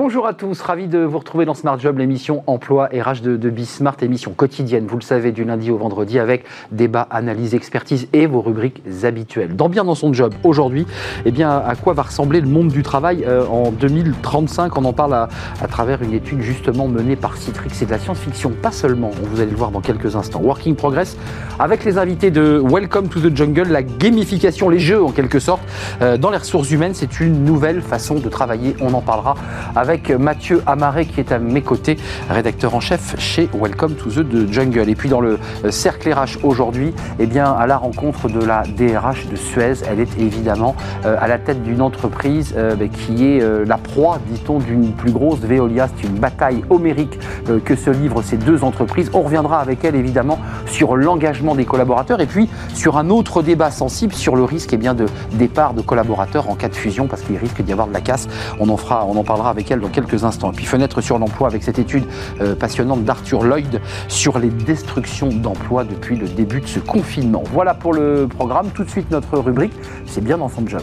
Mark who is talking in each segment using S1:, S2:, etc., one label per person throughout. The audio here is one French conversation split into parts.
S1: Bonjour à tous, ravi de vous retrouver dans Smart Job, l'émission emploi RH de, de Bismart, émission quotidienne, vous le savez, du lundi au vendredi avec débat, analyse, expertise et vos rubriques habituelles. Dans Bien dans son job, aujourd'hui, eh bien, à quoi va ressembler le monde du travail euh, en 2035 On en parle à, à, travers une étude justement menée par Citrix et de la science-fiction, pas seulement, vous allez le voir dans quelques instants. Working Progress, avec les invités de Welcome to the Jungle, la gamification, les jeux en quelque sorte, euh, dans les ressources humaines, c'est une nouvelle façon de travailler, on en parlera avec Mathieu Amaré qui est à mes côtés, rédacteur en chef chez Welcome to the Jungle. Et puis dans le euh, cercle RH aujourd'hui, eh bien à la rencontre de la DRH de Suez, elle est évidemment euh, à la tête d'une entreprise euh, ben, qui est la proie, dit-on, d'une plus grosse Veolia. C'est une bataille homérique que se livrent ces deux entreprises. On reviendra avec elle évidemment sur l'engagement des collaborateurs et puis sur un autre débat sensible sur le risque eh bien, de départ de collaborateurs en cas de fusion parce qu'il risque d'y avoir de la casse. On en fera, on en parlera avec elle dans quelques instants. Et puis fenêtre sur l'emploi avec cette étude euh, passionnante d'Arthur Lloyd sur les destructions d'emplois depuis le début de ce confinement. Voilà pour le programme. Tout de suite notre rubrique, c'est bien dans son job.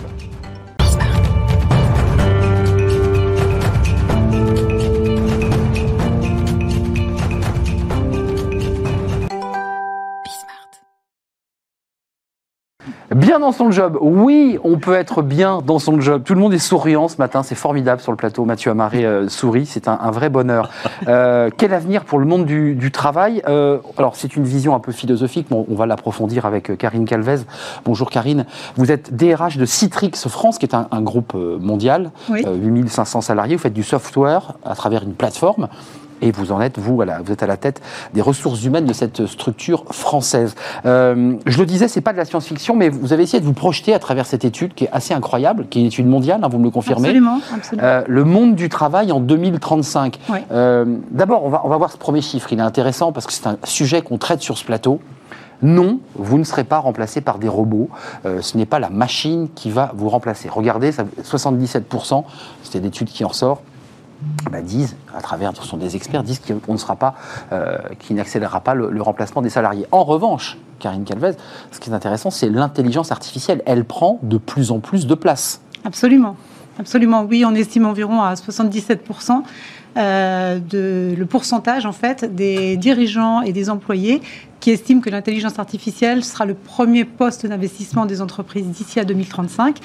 S1: Bien dans son job. Oui, on peut être bien dans son job. Tout le monde est souriant ce matin. C'est formidable sur le plateau. Mathieu Amaré euh, sourit. C'est un, un, vrai bonheur. Euh, quel avenir pour le monde du, du travail euh, Alors, c'est une vision un peu philosophique. Bon, on va l'approfondir avec Karine Calvez. Bonjour Karine. Vous êtes DRH de Citrix France, qui est un, un groupe mondial.
S2: Oui.
S1: 8500 salariés. Vous faites du software à travers une plateforme et vous en êtes, vous, voilà, vous êtes à la tête des ressources humaines de cette structure française. Euh, je le disais, c'est pas de la science-fiction, mais vous avez essayé de vous projeter à travers cette étude qui est assez incroyable, qui est une étude mondiale, hein, vous me le confirmez.
S2: Absolument, absolument.
S1: Euh, le monde du travail en 2035.
S2: Oui.
S1: Euh, D'abord, on va, on va voir ce premier chiffre, il est intéressant parce que c'est un sujet qu'on traite sur ce plateau. Non, vous ne serez pas remplacé par des robots. Euh, ce n'est pas la machine qui va vous remplacer. Regardez, ça, 77%, c'est l'étude qui en ressort, bah, disent, à travers, ce sont des experts, disent qu'on ne sera pas, euh, qui n'accélérera pas le, le, remplacement des salariés. En revanche, Karine Calvez, ce qui est intéressant, c'est l'intelligence artificielle. Elle prend de plus en plus de place.
S2: Absolument. Absolument, oui, on estime environ à 77% euh, de, le pourcentage en fait des dirigeants et des employés qui estiment que l'intelligence artificielle sera le premier poste d'investissement des entreprises d'ici à 2035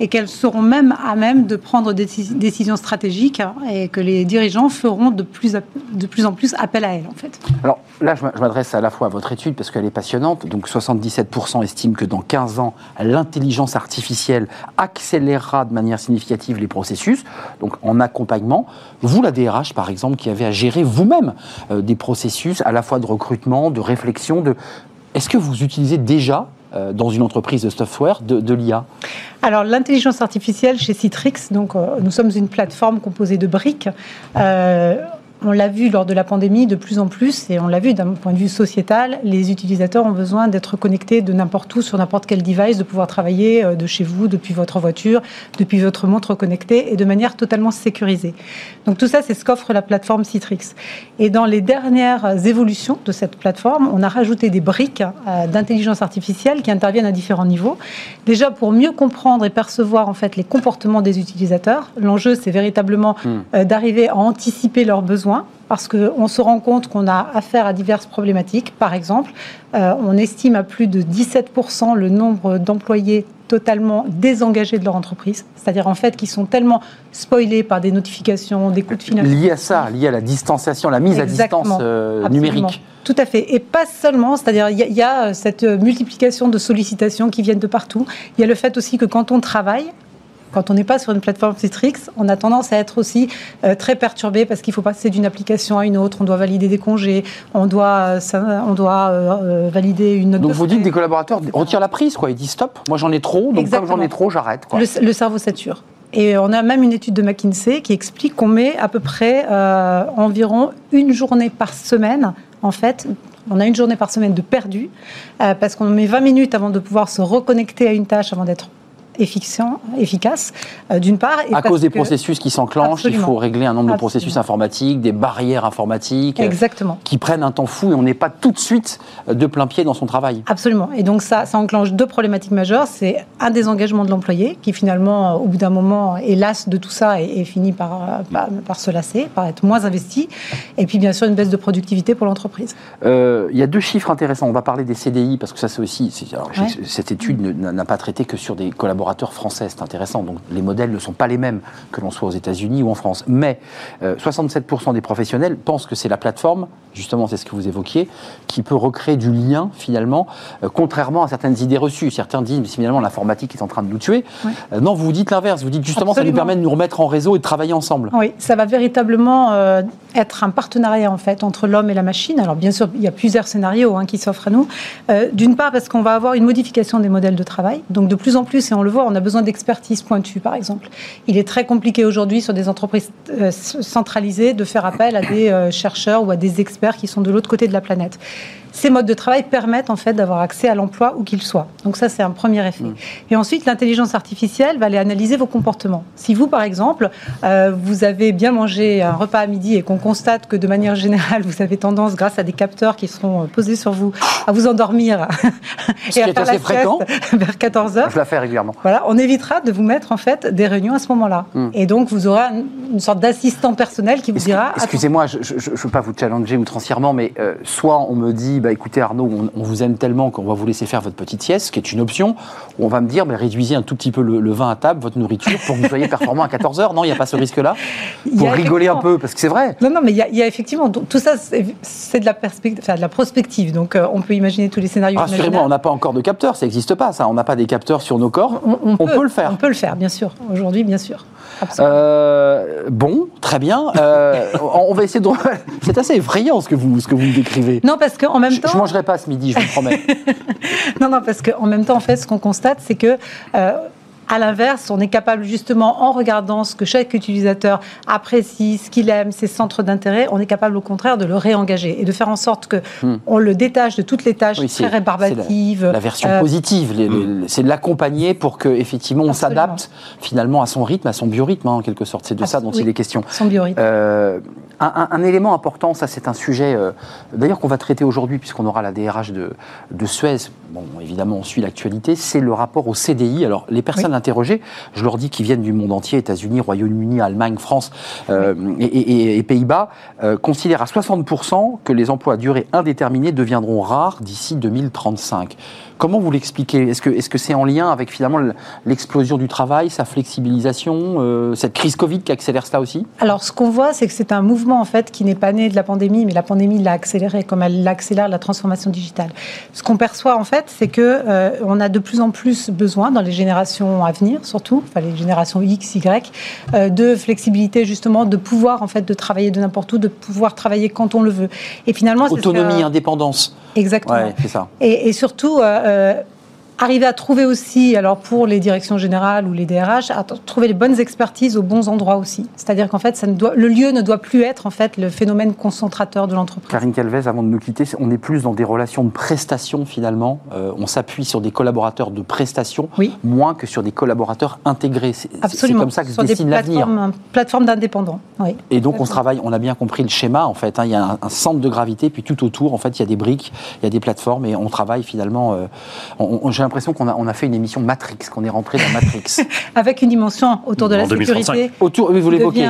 S2: et qu'elles seront même à même de prendre des décisions stratégiques hein, et que les dirigeants feront de plus, à, de plus en plus appel à elles en fait.
S1: Alors là, je m'adresse à la fois à votre étude parce qu'elle est passionnante. Donc 77% estiment que dans 15 ans, l'intelligence artificielle accélérera de manière significative les processus, donc en accompagnement. Vous, la DRH par exemple, qui avez à gérer vous-même euh, des processus à la fois de recrutement, de réflexion, Est-ce que vous utilisez déjà euh, dans une entreprise de software de, de l'IA
S2: Alors l'intelligence artificielle chez Citrix, donc euh, nous sommes une plateforme composée de briques. Euh, on l'a vu lors de la pandémie de plus en plus, et on l'a vu d'un point de vue sociétal, les utilisateurs ont besoin d'être connectés de n'importe où, sur n'importe quel device, de pouvoir travailler euh, de chez vous, depuis votre voiture, depuis votre montre connectée, et de manière totalement sécurisée. Donc tout ça, c'est ce qu'offre la plateforme Citrix. Et dans les dernières évolutions de cette plateforme, on a rajouté des briques euh, d'intelligence artificielle qui interviennent à différents niveaux. Déjà pour mieux comprendre et percevoir en fait les comportements des utilisateurs. L'enjeu, c'est véritablement
S1: Hmm.
S2: euh, d'arriver à anticiper leurs besoins parce qu'on se rend compte qu'on a affaire à diverses problématiques. Par exemple, euh, on estime à plus de 17% le nombre d'employés totalement désengagés de leur entreprise, c'est-à-dire en fait qui sont tellement spoilés par des notifications, des coups de fil.
S1: Lié à ça, lié à la distanciation, la mise
S2: Exactement.
S1: à distance euh, numérique.
S2: Tout à fait. Et pas seulement, c'est-à-dire il y, a- il y a cette multiplication de sollicitations qui viennent de partout. Il y a le fait aussi que quand on travaille, quand on n'est pas sur une plateforme Citrix, on a tendance à être aussi euh, très perturbé parce qu'il faut passer d'une application à une autre, on doit valider des congés, on doit, euh, ça- on doit euh, valider une note
S1: Donc
S2: de
S1: vous dites
S2: frais.
S1: des collaborateurs retirent la prise, quoi. Ils disent stop. Moi j'en ai trop, donc
S2: Exactement.
S1: comme j'en ai trop, j'arrête. quoi.
S2: Le, le cerveau sature. Et on a même une étude de McKinsey qui explique qu'on met à peu près euh, environ une journée par semaine, en fait. On a une journée par semaine de perdu, euh, parce qu'on met 20 minutes avant de pouvoir se reconnecter à une tâche, avant d'être efficace, euh, d'une part.
S1: à cause des processus qui s'enclenchent, il faut régler un nombre de processus informatiques, des barrières informatiques.
S2: Exactement.
S1: Qui prennent un temps fou et on n'est pas tout de suite de plein pied dans son travail.
S2: Absolument. Et donc ça, ça enclenche deux problématiques majeures. C'est un désengagement de l'employé qui finalement, au bout d'un moment, est las de tout ça et, finit par, par, par, se lasser, par être moins investi. Et puis bien sûr, une baisse de productivité pour l'entreprise.
S1: Il y a deux chiffres intéressants. On va parler des CDI parce que ça c'est aussi... Cette étude n'a pas traité que sur des collaborateurs français, c'est intéressant. Donc les modèles ne sont pas les mêmes que l'on soit aux États-Unis ou en France. Mais 67% des professionnels pensent que c'est la plateforme, justement c'est ce que vous évoquiez, qui peut recréer du lien finalement, contrairement à certaines idées reçues. Certains disent mais finalement l'informatique est en train de nous tuer. non, vous vous dites l'inverse. Vous dites justement ça nous permet de nous remettre en réseau et de travailler ensemble.
S2: Oui, ça va véritablement être un partenariat en fait entre l'homme et la machine. Alors bien sûr, il y a plusieurs scénarios hein, qui s'offrent à nous. Euh, d'une part parce qu'on va avoir une modification des modèles de travail. Donc de plus en plus, et on le on a besoin d'expertise pointue par exemple. Il est très compliqué aujourd'hui sur des entreprises euh, centralisées de faire appel à des euh, chercheurs ou à des experts qui sont de l'autre côté de la planète ces modes de travail permettent en fait d'avoir accès à l'emploi où qu'il soit. Donc ça, c'est un premier effet. Mm. Et ensuite, l'intelligence artificielle va aller analyser vos comportements. Si vous, par exemple, euh, vous avez bien mangé un repas à midi et qu'on constate que de manière générale, vous avez tendance, grâce à des capteurs qui seront euh, posés sur vous, à vous endormir
S1: et à faire la fréquent.
S2: vers 14 heures.
S1: Je la fais régulièrement.
S2: Voilà, on évitera de vous mettre en fait des réunions à ce moment-là. Mm. Et donc, vous aurez une sorte d'assistant personnel qui vous dira.
S1: Excusez-moi, je ne veux pas vous challenger outrancièrement, mais euh, soit on me dit bah, écoutez Arnaud, on, vous aime tellement qu'on va vous laisser faire votre petite sieste, ce qui est une option, on va me dire, bah, réduisez un tout petit peu le, vin à table, votre nourriture, pour que vous soyez performant à 14 heures. Non, il n'y a pas ce risque-là Pour rigoler un peu, parce que c'est vrai.
S2: Non, non, mais il y, a effectivement, tout ça, c'est de la, de la prospective, donc euh, on peut imaginer tous les scénarios.
S1: Rassurez-moi, on n'a pas encore de capteurs, ça n'existe pas, ça. On n'a pas des capteurs sur nos corps. On, peut, le faire.
S2: On peut le faire, bien sûr. Aujourd'hui, bien sûr.
S1: Euh, bon, très bien. Euh, on va essayer de. C'est assez effrayant ce que vous ce que vous me décrivez.
S2: Non, parce qu'en même temps.
S1: Je, ne mangerai pas ce midi, je vous promets.
S2: non, non, parce qu'en même temps, en fait, ce qu'on constate, c'est que euh, à l'inverse, on est capable justement, en regardant ce que chaque utilisateur apprécie, ce qu'il aime, ses centres d'intérêt, on est capable au contraire de le réengager et de faire en sorte que hmm. on le détache de toutes les tâches très rébarbatives.
S1: La, la, version euh, positive, hmm. c'est de l'accompagner pour que effectivement on s'adapte finalement à son rythme, à son biorhythme, hein, en quelque sorte. C'est de ça dont il est question.
S2: Son biorhythme. Euh,
S1: un, élément important, ça c'est un sujet euh, d'ailleurs qu'on va traiter aujourd'hui puisqu'on aura la DRH de, de Suez. Bon, évidemment, on suit l'actualité. C'est le rapport au CDI. Alors, les personnes interrogées, je leur dis qu'ils viennent du monde entier, États-Unis, Royaume-Uni, Allemagne, France euh, et, Pays-Bas, euh, considèrent à 60% que les emplois à durée indéterminée deviendront rares d'ici 2035. Comment vous l'expliquez? Est-ce que c'est -ce en lien avec finalement l'explosion du travail, sa flexibilisation, euh, cette crise Covid qui accélère cela aussi?
S2: Alors, ce qu'on voit, c'est que c'est un mouvement en fait qui n'est pas né de la pandémie, mais la pandémie l'a accéléré, comme elle accélère la transformation digitale. Ce qu'on perçoit en fait, c'est que euh, on a de plus en plus besoin dans les générations à venir, surtout, enfin les générations X, Y, euh, de flexibilité justement, de pouvoir en fait de travailler de n'importe où, de pouvoir travailler quand on le veut.
S1: Et finalement, autonomie, indépendance.
S2: Exactement.
S1: c'est ça.
S2: Et, et surtout, euh, arriver à trouver aussi, alors pour les directions générales ou les DRH, à trouver les bonnes expertises aux bons endroits aussi. C'est-à-dire qu'en fait, ça ne doit, le lieu ne doit plus être en fait le phénomène concentrateur de l'entreprise.
S1: Karine Calvez, avant de nous quitter, on est plus dans des relations de prestation finalement. Euh, on s'appuie sur des collaborateurs de prestation, moins que sur des collaborateurs intégrés. C'est comme ça que se dessine l'avenir.
S2: Plateforme d'indépendants. Oui.
S1: Et donc on travaille, on a bien compris le schéma en fait. Hein. il y a un, centre de gravité, puis tout autour en fait il y a des briques, il y a des plateformes et on travaille finalement. Euh, on, l'impression qu'on a, on a fait une émission Matrix, qu'on est rentré dans Matrix.
S2: Avec une dimension autour de la sécurité.
S1: Autour, oui, vous l'évoquez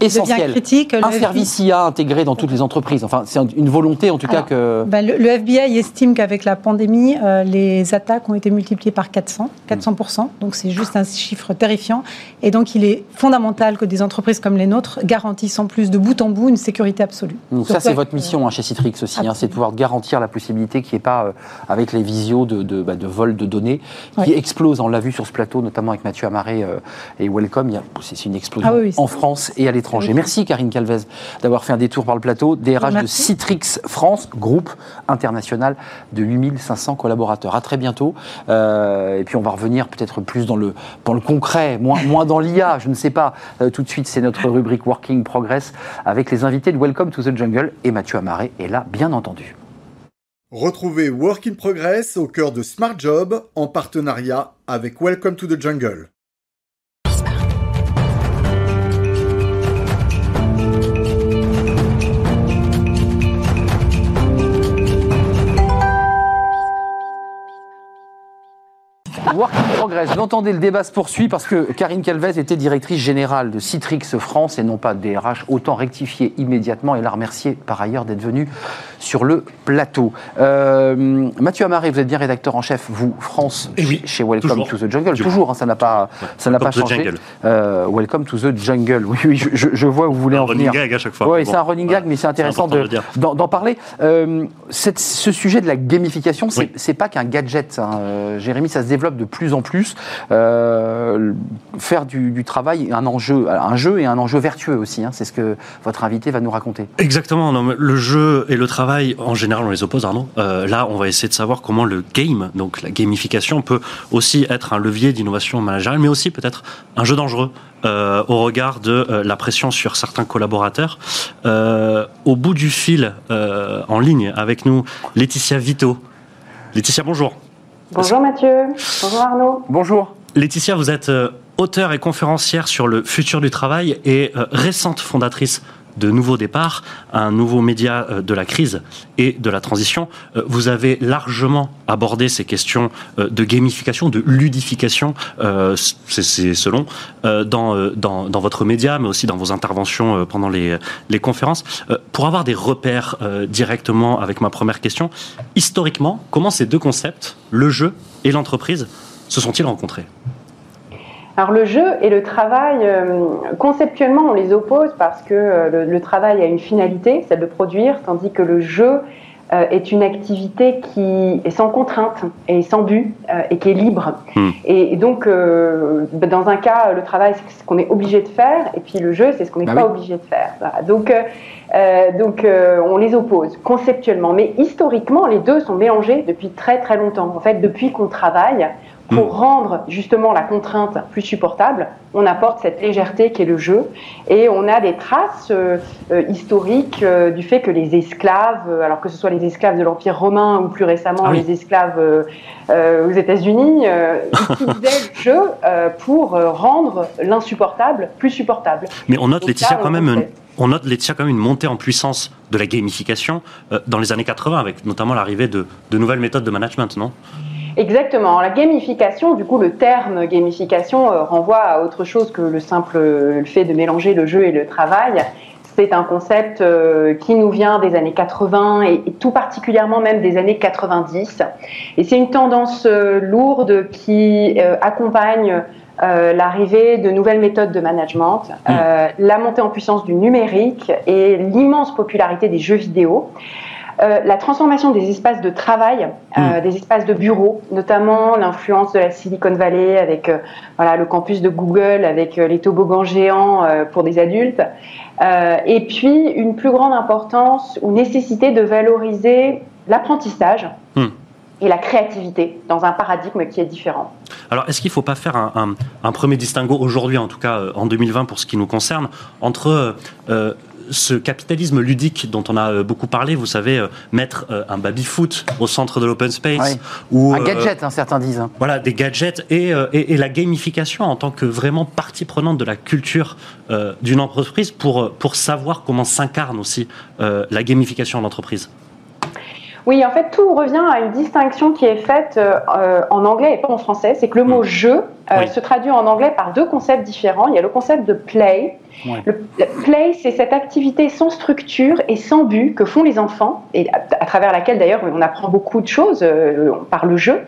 S1: essentiel.
S2: Critique,
S1: un service IA intégré dans toutes les entreprises. Enfin, c'est une volonté en tout cas que.
S2: Bah, le, FBI estime qu'avec la pandémie, euh, les attaques ont été multipliées par 400, 400%. Donc c'est juste un chiffre terrifiant. Et donc il est fondamental que des entreprises comme les nôtres garantissent en plus de bout en bout une sécurité absolue.
S1: Donc, ça, c'est votre mission hein, chez Citrix aussi, hein, c'est de pouvoir garantir la possibilité qu'il n'y ait pas, euh, avec les visios de, de, bah, de, vol de données, qui explosent. On l'a vu sur ce plateau, notamment avec Mathieu Amaré euh, et Welcome. C'est une explosion ah en France et à l'étranger Merci Karine Calvez d'avoir fait un détour par le plateau. DRH de Citrix France, groupe international de 8500 collaborateurs. À très bientôt. Euh, et puis on va revenir peut-être plus dans le, dans le concret, moins, moins dans l'IA, je ne sais pas. Euh, tout de suite, c'est notre rubrique Working Progress avec les invités de Welcome to the Jungle et Mathieu Amaré est là, bien entendu.
S3: Retrouvez Work in Progress au cœur de Smart Job en partenariat avec Welcome to the Jungle.
S1: Work Vous entendez, le débat se poursuit parce que Karine Calvez était directrice générale de Citrix France et non pas DRH. Autant rectifier immédiatement et la remercier par ailleurs d'être venue sur le plateau. Euh, Mathieu Amaré, vous êtes bien rédacteur en chef, vous, France,
S4: Eh oui,
S1: chez Welcome
S4: toujours.
S1: to the Jungle.
S4: Toujours.
S1: Toujours, hein, ça n'a pas, ça n'a pas changé. Euh, welcome to the Jungle. Oui, oui, je, vois où vous voulez
S4: Un
S1: en
S4: running
S1: venir.
S4: gag à chaque fois.
S1: Oui,
S4: Bon,
S1: c'est un running gag, mais c'est intéressant de- d'en parler. Euh, cette- ce sujet de la gamification, c'est
S4: Oui.
S1: pas qu'un gadget. hein. Euh, Jérémy, ça se développe de plus en plus. Euh, faire du, travail un enjeu, un jeu et un enjeu vertueux aussi. hein. C'est ce que votre invité va nous raconter.
S4: Exactement. le jeu et le travail, en général, on les oppose. Euh, là, on va essayer de savoir comment le game, donc la gamification, peut aussi être un levier d'innovation managériale, mais aussi peut-être un jeu dangereux euh, au regard de la pression sur certains collaborateurs. Au bout du fil, en ligne avec nous, Laetitia Vito. Laetitia, bonjour.
S5: Bonjour Mathieu, bonjour Arnaud.
S1: Bonjour.
S4: Laetitia, vous êtes euh, auteure et conférencière sur le futur du travail et euh, récente fondatrice de Nouveau Départ, un nouveau média euh, de la crise et de la transition. Euh, Vous avez largement abordé ces questions euh, de gamification, de ludification, c'est selon, dans, dans, dans votre média, mais aussi dans vos interventions pendant les, les conférences. Pour avoir des repères directement avec ma première question, historiquement, comment ces deux concepts, le jeu et l'entreprise, se sont-ils rencontrés?
S5: Alors le jeu et le travail, euh, conceptuellement on les oppose parce que euh, le, le travail a une finalité, celle de produire, tandis que le jeu euh, est une activité qui est sans contrainte et sans but et qui est libre.
S4: Hmm.
S5: Et, donc euh, dans un cas, le travail c'est ce qu'on est obligé de faire et puis le jeu c'est ce qu'on n'est
S1: Bah
S5: pas
S1: oui.
S5: obligé de faire. Voilà. Donc euh, donc euh, on les oppose conceptuellement, mais historiquement les deux sont mélangés depuis très très longtemps. En fait, depuis qu'on travaille, pour
S4: Mm.
S5: rendre justement la contrainte plus supportable, on apporte cette légèreté qui est le jeu. Et on a des traces euh, euh, historiques euh, du fait que les esclaves, alors que ce soit les esclaves de l'Empire romain ou plus récemment
S4: Ah oui.
S5: les esclaves euh, aux États-Unis, utilisaient le jeu pour rendre l'insupportable plus supportable.
S4: Mais on note,
S5: Donc
S4: Laetitia,
S5: ça,
S4: quand même, on note, Laetitia, quand même une montée en puissance de la gamification dans les années 80, avec notamment l'arrivée de, de nouvelles méthodes de management, non?
S5: Exactement. La gamification, du coup, le terme gamification euh, renvoie à autre chose que le simple euh, le fait de mélanger le jeu et le travail. C'est un concept euh, qui nous vient des années 80 et, et tout particulièrement même des années 90. Et c'est une tendance euh, lourde qui accompagne euh, l'arrivée de nouvelles méthodes de management, euh, la montée en puissance du numérique et l'immense popularité des jeux vidéo. Euh, la transformation des espaces de travail, euh, des espaces de bureau, notamment l'influence de la Silicon Valley avec euh, voilà, le campus de Google, avec les toboggans géants pour des adultes, et puis une plus grande importance ou nécessité de valoriser l'apprentissage
S4: Hmm.
S5: et la créativité dans un paradigme qui est différent.
S4: Alors, est-ce qu'il ne faut pas faire un, un- un premier distinguo aujourd'hui, en tout cas euh, en 2020 pour ce qui nous concerne, entre euh, ce capitalisme ludique dont on a euh, beaucoup parlé, vous savez, euh, mettre euh, un baby-foot au centre de l'open space, ou
S1: Un
S4: euh,
S1: gadget, hein, certains disent. hein.
S4: voilà, des gadgets et, et, et la gamification en tant que vraiment partie prenante de la culture euh, d'une entreprise pour, pour savoir comment s'incarne aussi euh, la gamification de l'entreprise.
S5: Oui, en fait, tout revient à une distinction qui est faite euh, en anglais et pas en français. C'est que le mot
S4: Mm.
S5: jeu euh,
S4: Oui.
S5: se traduit en anglais par deux concepts différents. Il y a le concept de play.
S1: Ouais.
S5: Le, le play, c'est cette activité sans structure et sans but que font les enfants, et à, à travers laquelle d'ailleurs on apprend beaucoup de choses euh, par le jeu.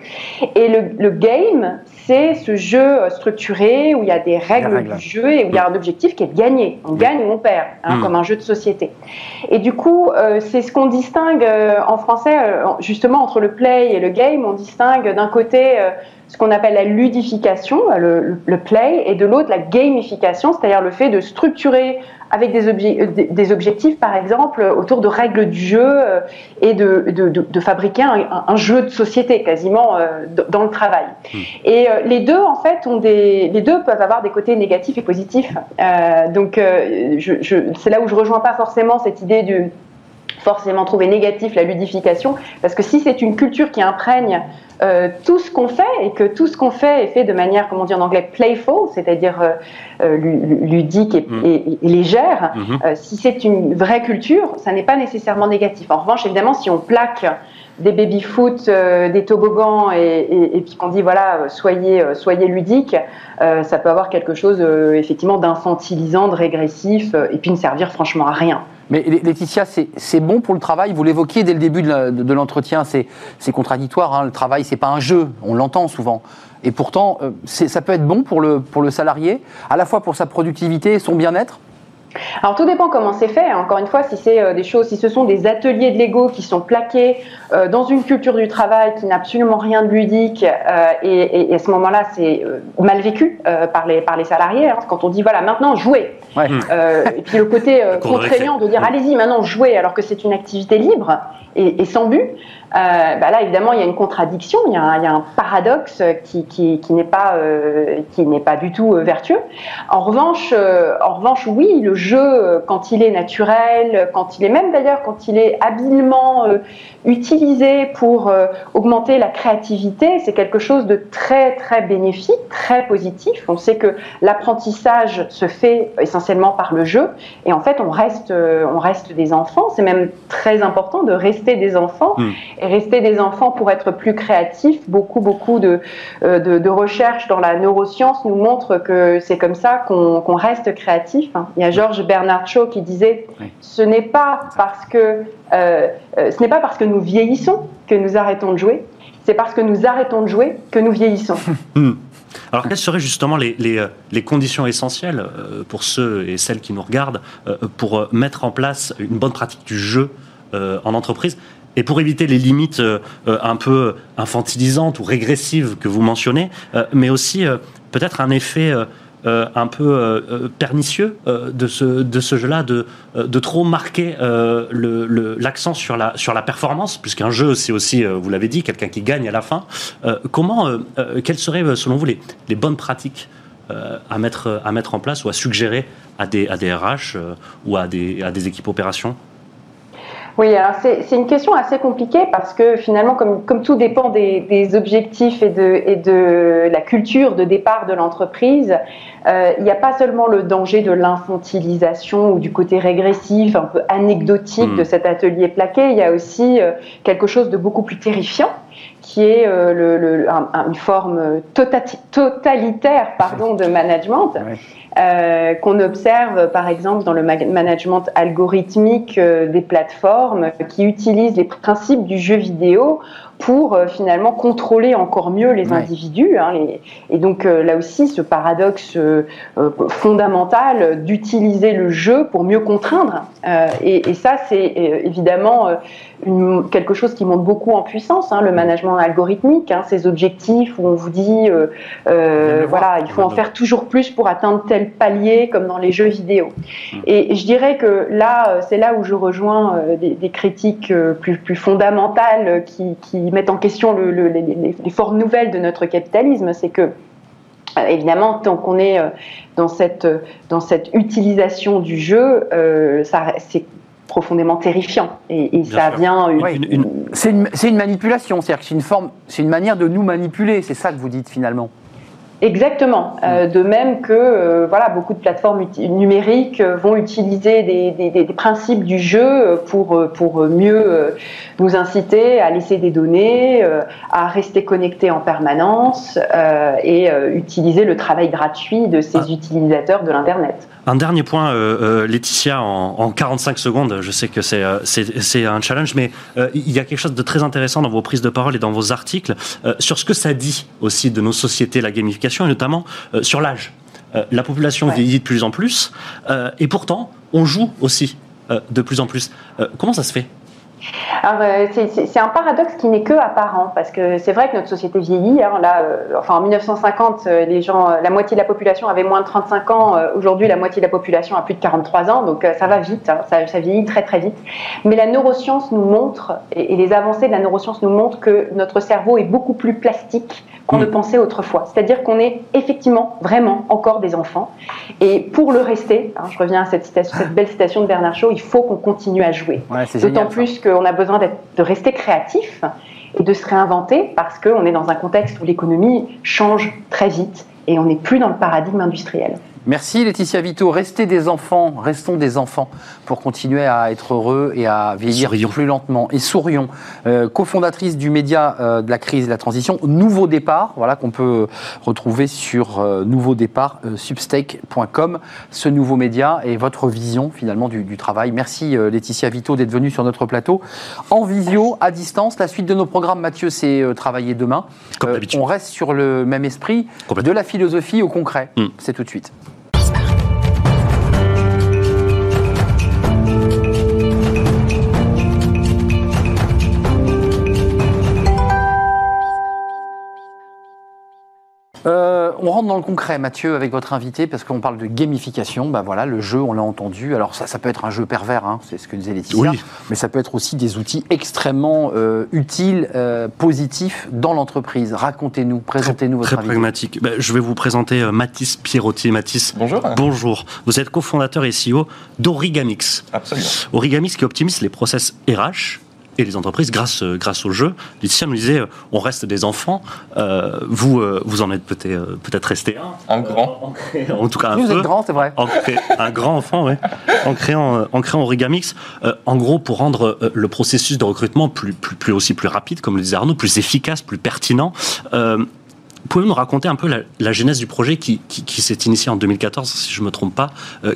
S5: Et le, le game, c'est ce jeu euh, structuré où il y a des règles,
S1: règles.
S5: du jeu et où il y a un objectif qui est de gagner. On gagne ou on perd, hein,
S4: Mm.
S5: comme un jeu de société. Et du coup, euh, c'est ce qu'on distingue euh, en français, justement, entre le play et le game. On distingue d'un côté ce qu'on appelle la ludification, euh, le, le play, et de l'autre la gamification, c'est-à-dire le fait de structurer avec des, obje- euh, des- objectifs, par exemple, autour de règles du jeu euh, et de, de- de- de fabriquer un, jeu de société quasiment dans le travail.
S4: Hmm.
S5: Et les deux, en fait, ont des, les deux peuvent avoir des côtés négatifs et positifs. Euh, donc, je, je- c'est là où je rejoins pas forcément cette idée du forcément trouver négatif la ludification, parce que si c'est une culture qui imprègne euh, tout ce qu'on fait et que tout ce qu'on fait est fait de manière, comment dire en anglais, playful, c'est-à-dire euh, euh, ludique et, mm. légère, mm-hmm. si c'est une vraie culture, ça n'est pas nécessairement négatif. En revanche, évidemment, si on plaque des baby-foot, des toboggans et, et puis qu'on dit voilà, soyez, soyez ludique, ça peut avoir quelque chose effectivement d'infantilisant, de régressif et puis ne servir franchement à rien.
S1: Mais Laetitia, c'est bon pour le travail. Vous l'évoquiez dès le début de l'entretien, c'est contradictoire. Hein. Le travail, c'est pas un jeu. On l'entend souvent. Et pourtant, euh, ça peut être bon pour le, pour le salarié, à la fois pour sa productivité et son bien-être?
S5: Alors tout dépend comment c'est fait. Encore une fois, si c'est euh, des choses, si ce sont des ateliers de Lego qui sont plaqués euh, dans une culture du travail qui n'a absolument rien de ludique, et, à ce moment-là, c'est mal vécu par les par les salariés. Hein. quand on dit voilà, maintenant jouez. Et puis le côté contraignant de dire allez-y maintenant jouez alors que c'est une activité libre et, et sans but. Euh, bah là, évidemment, il y a une contradiction, il y a un, paradoxe qui, qui, qui n'est pas, euh, pas du tout euh, vertueux. En revanche, en revanche, oui, le jeu, quand il est naturel, quand il est même d'ailleurs, quand il est habilement utilisé pour augmenter la créativité, c'est quelque chose de très, très bénéfique, très positif. On sait que l'apprentissage se fait essentiellement par le jeu, et en fait, on reste, on reste des enfants. C'est même très important de rester des enfants. Hmm et rester des enfants pour être plus créatifs. Beaucoup, beaucoup de, euh, de, recherches dans la neuroscience nous montrent que c'est comme ça qu'on reste créatif. Hein. Il y a Georges Bernard Shaw qui disait ce n'est pas parce que euh, euh, ce n'est pas parce que nous vieillissons que nous arrêtons de jouer. C'est parce que nous arrêtons de jouer que nous vieillissons.
S4: Hmm. Alors, quelles seraient justement les, les, les, conditions essentielles pour ceux et celles qui nous regardent pour mettre en place une bonne pratique du jeu en entreprise? Et pour éviter les limites euh, euh, un peu infantilisantes ou régressives que vous mentionnez, euh, mais aussi peut-être un effet un peu pernicieux de ce, de ce jeu-là, de, de trop marquer l'accent sur, la, sur la performance, puisqu'un jeu, c'est aussi, vous l'avez dit, quelqu'un qui gagne à la fin. comment, quelles seraient, selon vous, les, les bonnes pratiques à, mettre, à mettre en place ou à suggérer à des, à des RH ou à des, à des équipes opérations?
S5: Oui, alors c'est une question assez compliquée parce que finalement, comme, comme tout dépend des, des, objectifs et de, et de la culture de départ de l'entreprise, euh, il n'y a pas seulement le danger de l'infantilisation ou du côté régressif, un peu anecdotique de hmm. cet atelier plaqué, il y a aussi euh, quelque chose de beaucoup plus terrifiant qui est euh, le, une forme tota-, totalitaire pardon, de management. Euh, qu'on observe par exemple dans le management algorithmique euh, des plateformes qui utilisent les principes du jeu vidéo pour finalement contrôler encore mieux les individus. Hein, et donc là aussi, ce paradoxe fondamental d'utiliser le jeu pour mieux contraindre. Et, et, ça, c'est évidemment une, quelque chose qui monte beaucoup en puissance, hein, le management algorithmique, hein, ces objectifs où on vous dit, euh, euh, voilà, il faut en faire toujours plus pour atteindre tel palier, comme dans les jeux vidéo. Mm. Et je dirais que là, euh, c'est là où je rejoins des, des, critiques plus, plus fondamentales qui, qui, mettent en question le, le, les, les, formes nouvelles de notre capitalisme, c'est que Évidemment, tant qu'on est dans cette, dans cette utilisation du jeu, euh, c'est profondément terrifiant. Et, ça vient.
S1: Une... C'est une, une, manipulation, c'est-à-dire que c'est une forme, c'est une manière de nous manipuler. C'est ça que vous dites finalement.
S5: Exactement. Euh, de même que euh, voilà, beaucoup de plateformes numériques euh, vont utiliser des, des, des, principes du jeu pour, pour mieux nous inciter à laisser des données, à rester connectés en permanence et utiliser le travail gratuit de ces ah. utilisateurs de l'Internet.
S4: Un dernier point, Laetitia, en, en, 45 secondes, je sais que c'est c'est un challenge, mais il y a quelque chose de très intéressant dans vos prises de parole et dans vos articles sur ce que ça dit aussi de nos sociétés, la gamification et notamment euh, sur l'âge. Euh, la population vieillit de plus en plus, euh, et pourtant, on joue aussi de plus en plus. comment ça se fait?
S5: Alors, euh, c'est un paradoxe qui n'est que apparent, parce que c'est vrai que notre société vieillit. Hein, là, euh, enfin, en 1950, euh, les gens, la moitié de la population avait moins de 35 ans. Aujourd'hui, la moitié de la population a plus de 43 ans, donc ça va vite, hein, ça, ça, vieillit très très vite. Mais la neuroscience nous montre, et, et les avancées de la neuroscience nous montrent que notre cerveau est beaucoup plus plastique qu'on ne mm. pensait autrefois. C'est-à-dire qu'on est effectivement, vraiment, encore des enfants. Et pour le rester, hein, je reviens à cette, citation, cette, belle citation de Bernard Shaw, il faut qu'on continue à jouer. D'autant plus qu'on a besoin de rester créatif et de se réinventer parce qu'on est dans un contexte où l'économie change très vite et on n'est plus dans le paradigme industriel.
S1: Merci Laetitia Vito. Restez des enfants, restons des enfants pour continuer à être heureux et à vieillir plus lentement. Et sourions, euh, cofondatrice du média euh, de la crise et de la transition, Nouveau Départ, voilà qu'on peut retrouver sur euh, Nouveau Départ, substake.com, ce nouveau média et votre vision finalement du, du travail. Merci Laetitia Vito d'être venue sur notre plateau en visio, à distance. La suite de nos programmes, Mathieu, c'est travailler demain. on reste sur le même esprit, de la philosophie au concret. Hmm. C'est tout de suite. On rentre dans le concret, Mathieu, avec votre invité, parce qu'on parle de gamification. Ben voilà, le jeu, on l'a entendu. Alors ça, ça peut être un jeu pervers, hein, c'est ce que disait Laetitia, mais ça peut être aussi des outils extrêmement euh, utiles, euh, positifs dans l'entreprise. Racontez-nous, présentez-nous votre
S4: Très pragmatique. Ben, je vais vous présenter Mathis Pierrotti. Mathis,
S6: bonjour.
S4: Bonjour. Vous êtes cofondateur et CEO d'Origamix.
S6: Absolument.
S4: Origamix qui optimise les process RH et les entreprises grâce, euh, grâce au jeu. Laetitia nous disait, euh, on reste des enfants. Euh, vous, vous en êtes peut-être peut-être resté
S6: un. Un grand.
S4: en tout cas un
S1: vous
S4: peu.
S1: êtes grand, c'est vrai.
S4: un grand enfant, oui. En créant, en créant Origamix, en gros, pour rendre le processus de recrutement plus, plus, plus aussi plus rapide, comme le disait Arnaud, plus efficace, plus pertinent. Pouvez-vous nous raconter un peu la, la genèse du projet qui, qui, qui s'est initié en 2014, si je ne me trompe pas?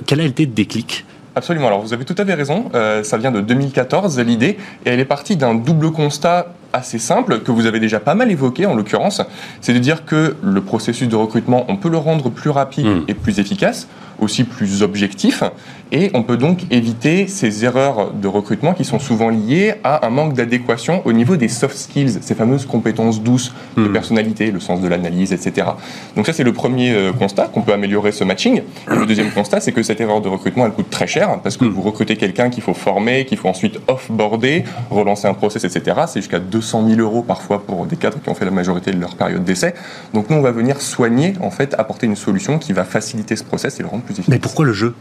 S4: Quel a été le déclic?
S6: Absolument. Alors vous avez tout à fait raison. Euh, ça vient de 2014 l'idée et elle est partie d'un double constat assez simple que vous avez déjà pas mal évoqué en l'occurrence, c'est de dire que le processus de recrutement, on peut le rendre plus rapide hmm. et plus efficace, aussi plus objectif, et on peut donc éviter ces erreurs de recrutement qui sont souvent liées à un manque d'adéquation au niveau des soft skills, ces fameuses compétences douces de hmm. personnalité, le sens de l'analyse, etc. Donc ça c'est le premier euh, constat qu'on peut améliorer ce matching. Et le deuxième constat c'est que cette erreur de recrutement elle coûte très cher parce que hmm. vous recrutez quelqu'un qu'il faut former, qu'il faut ensuite off-boarder, relancer un process, etc. C'est jusqu'à 200 000 euros parfois pour des cadres qui ont fait la majorité de leur période d'essai. Donc nous, on va venir soigner, en fait, apporter une solution qui va faciliter ce process et le rendre plus efficace.
S4: Mais pourquoi le jeu?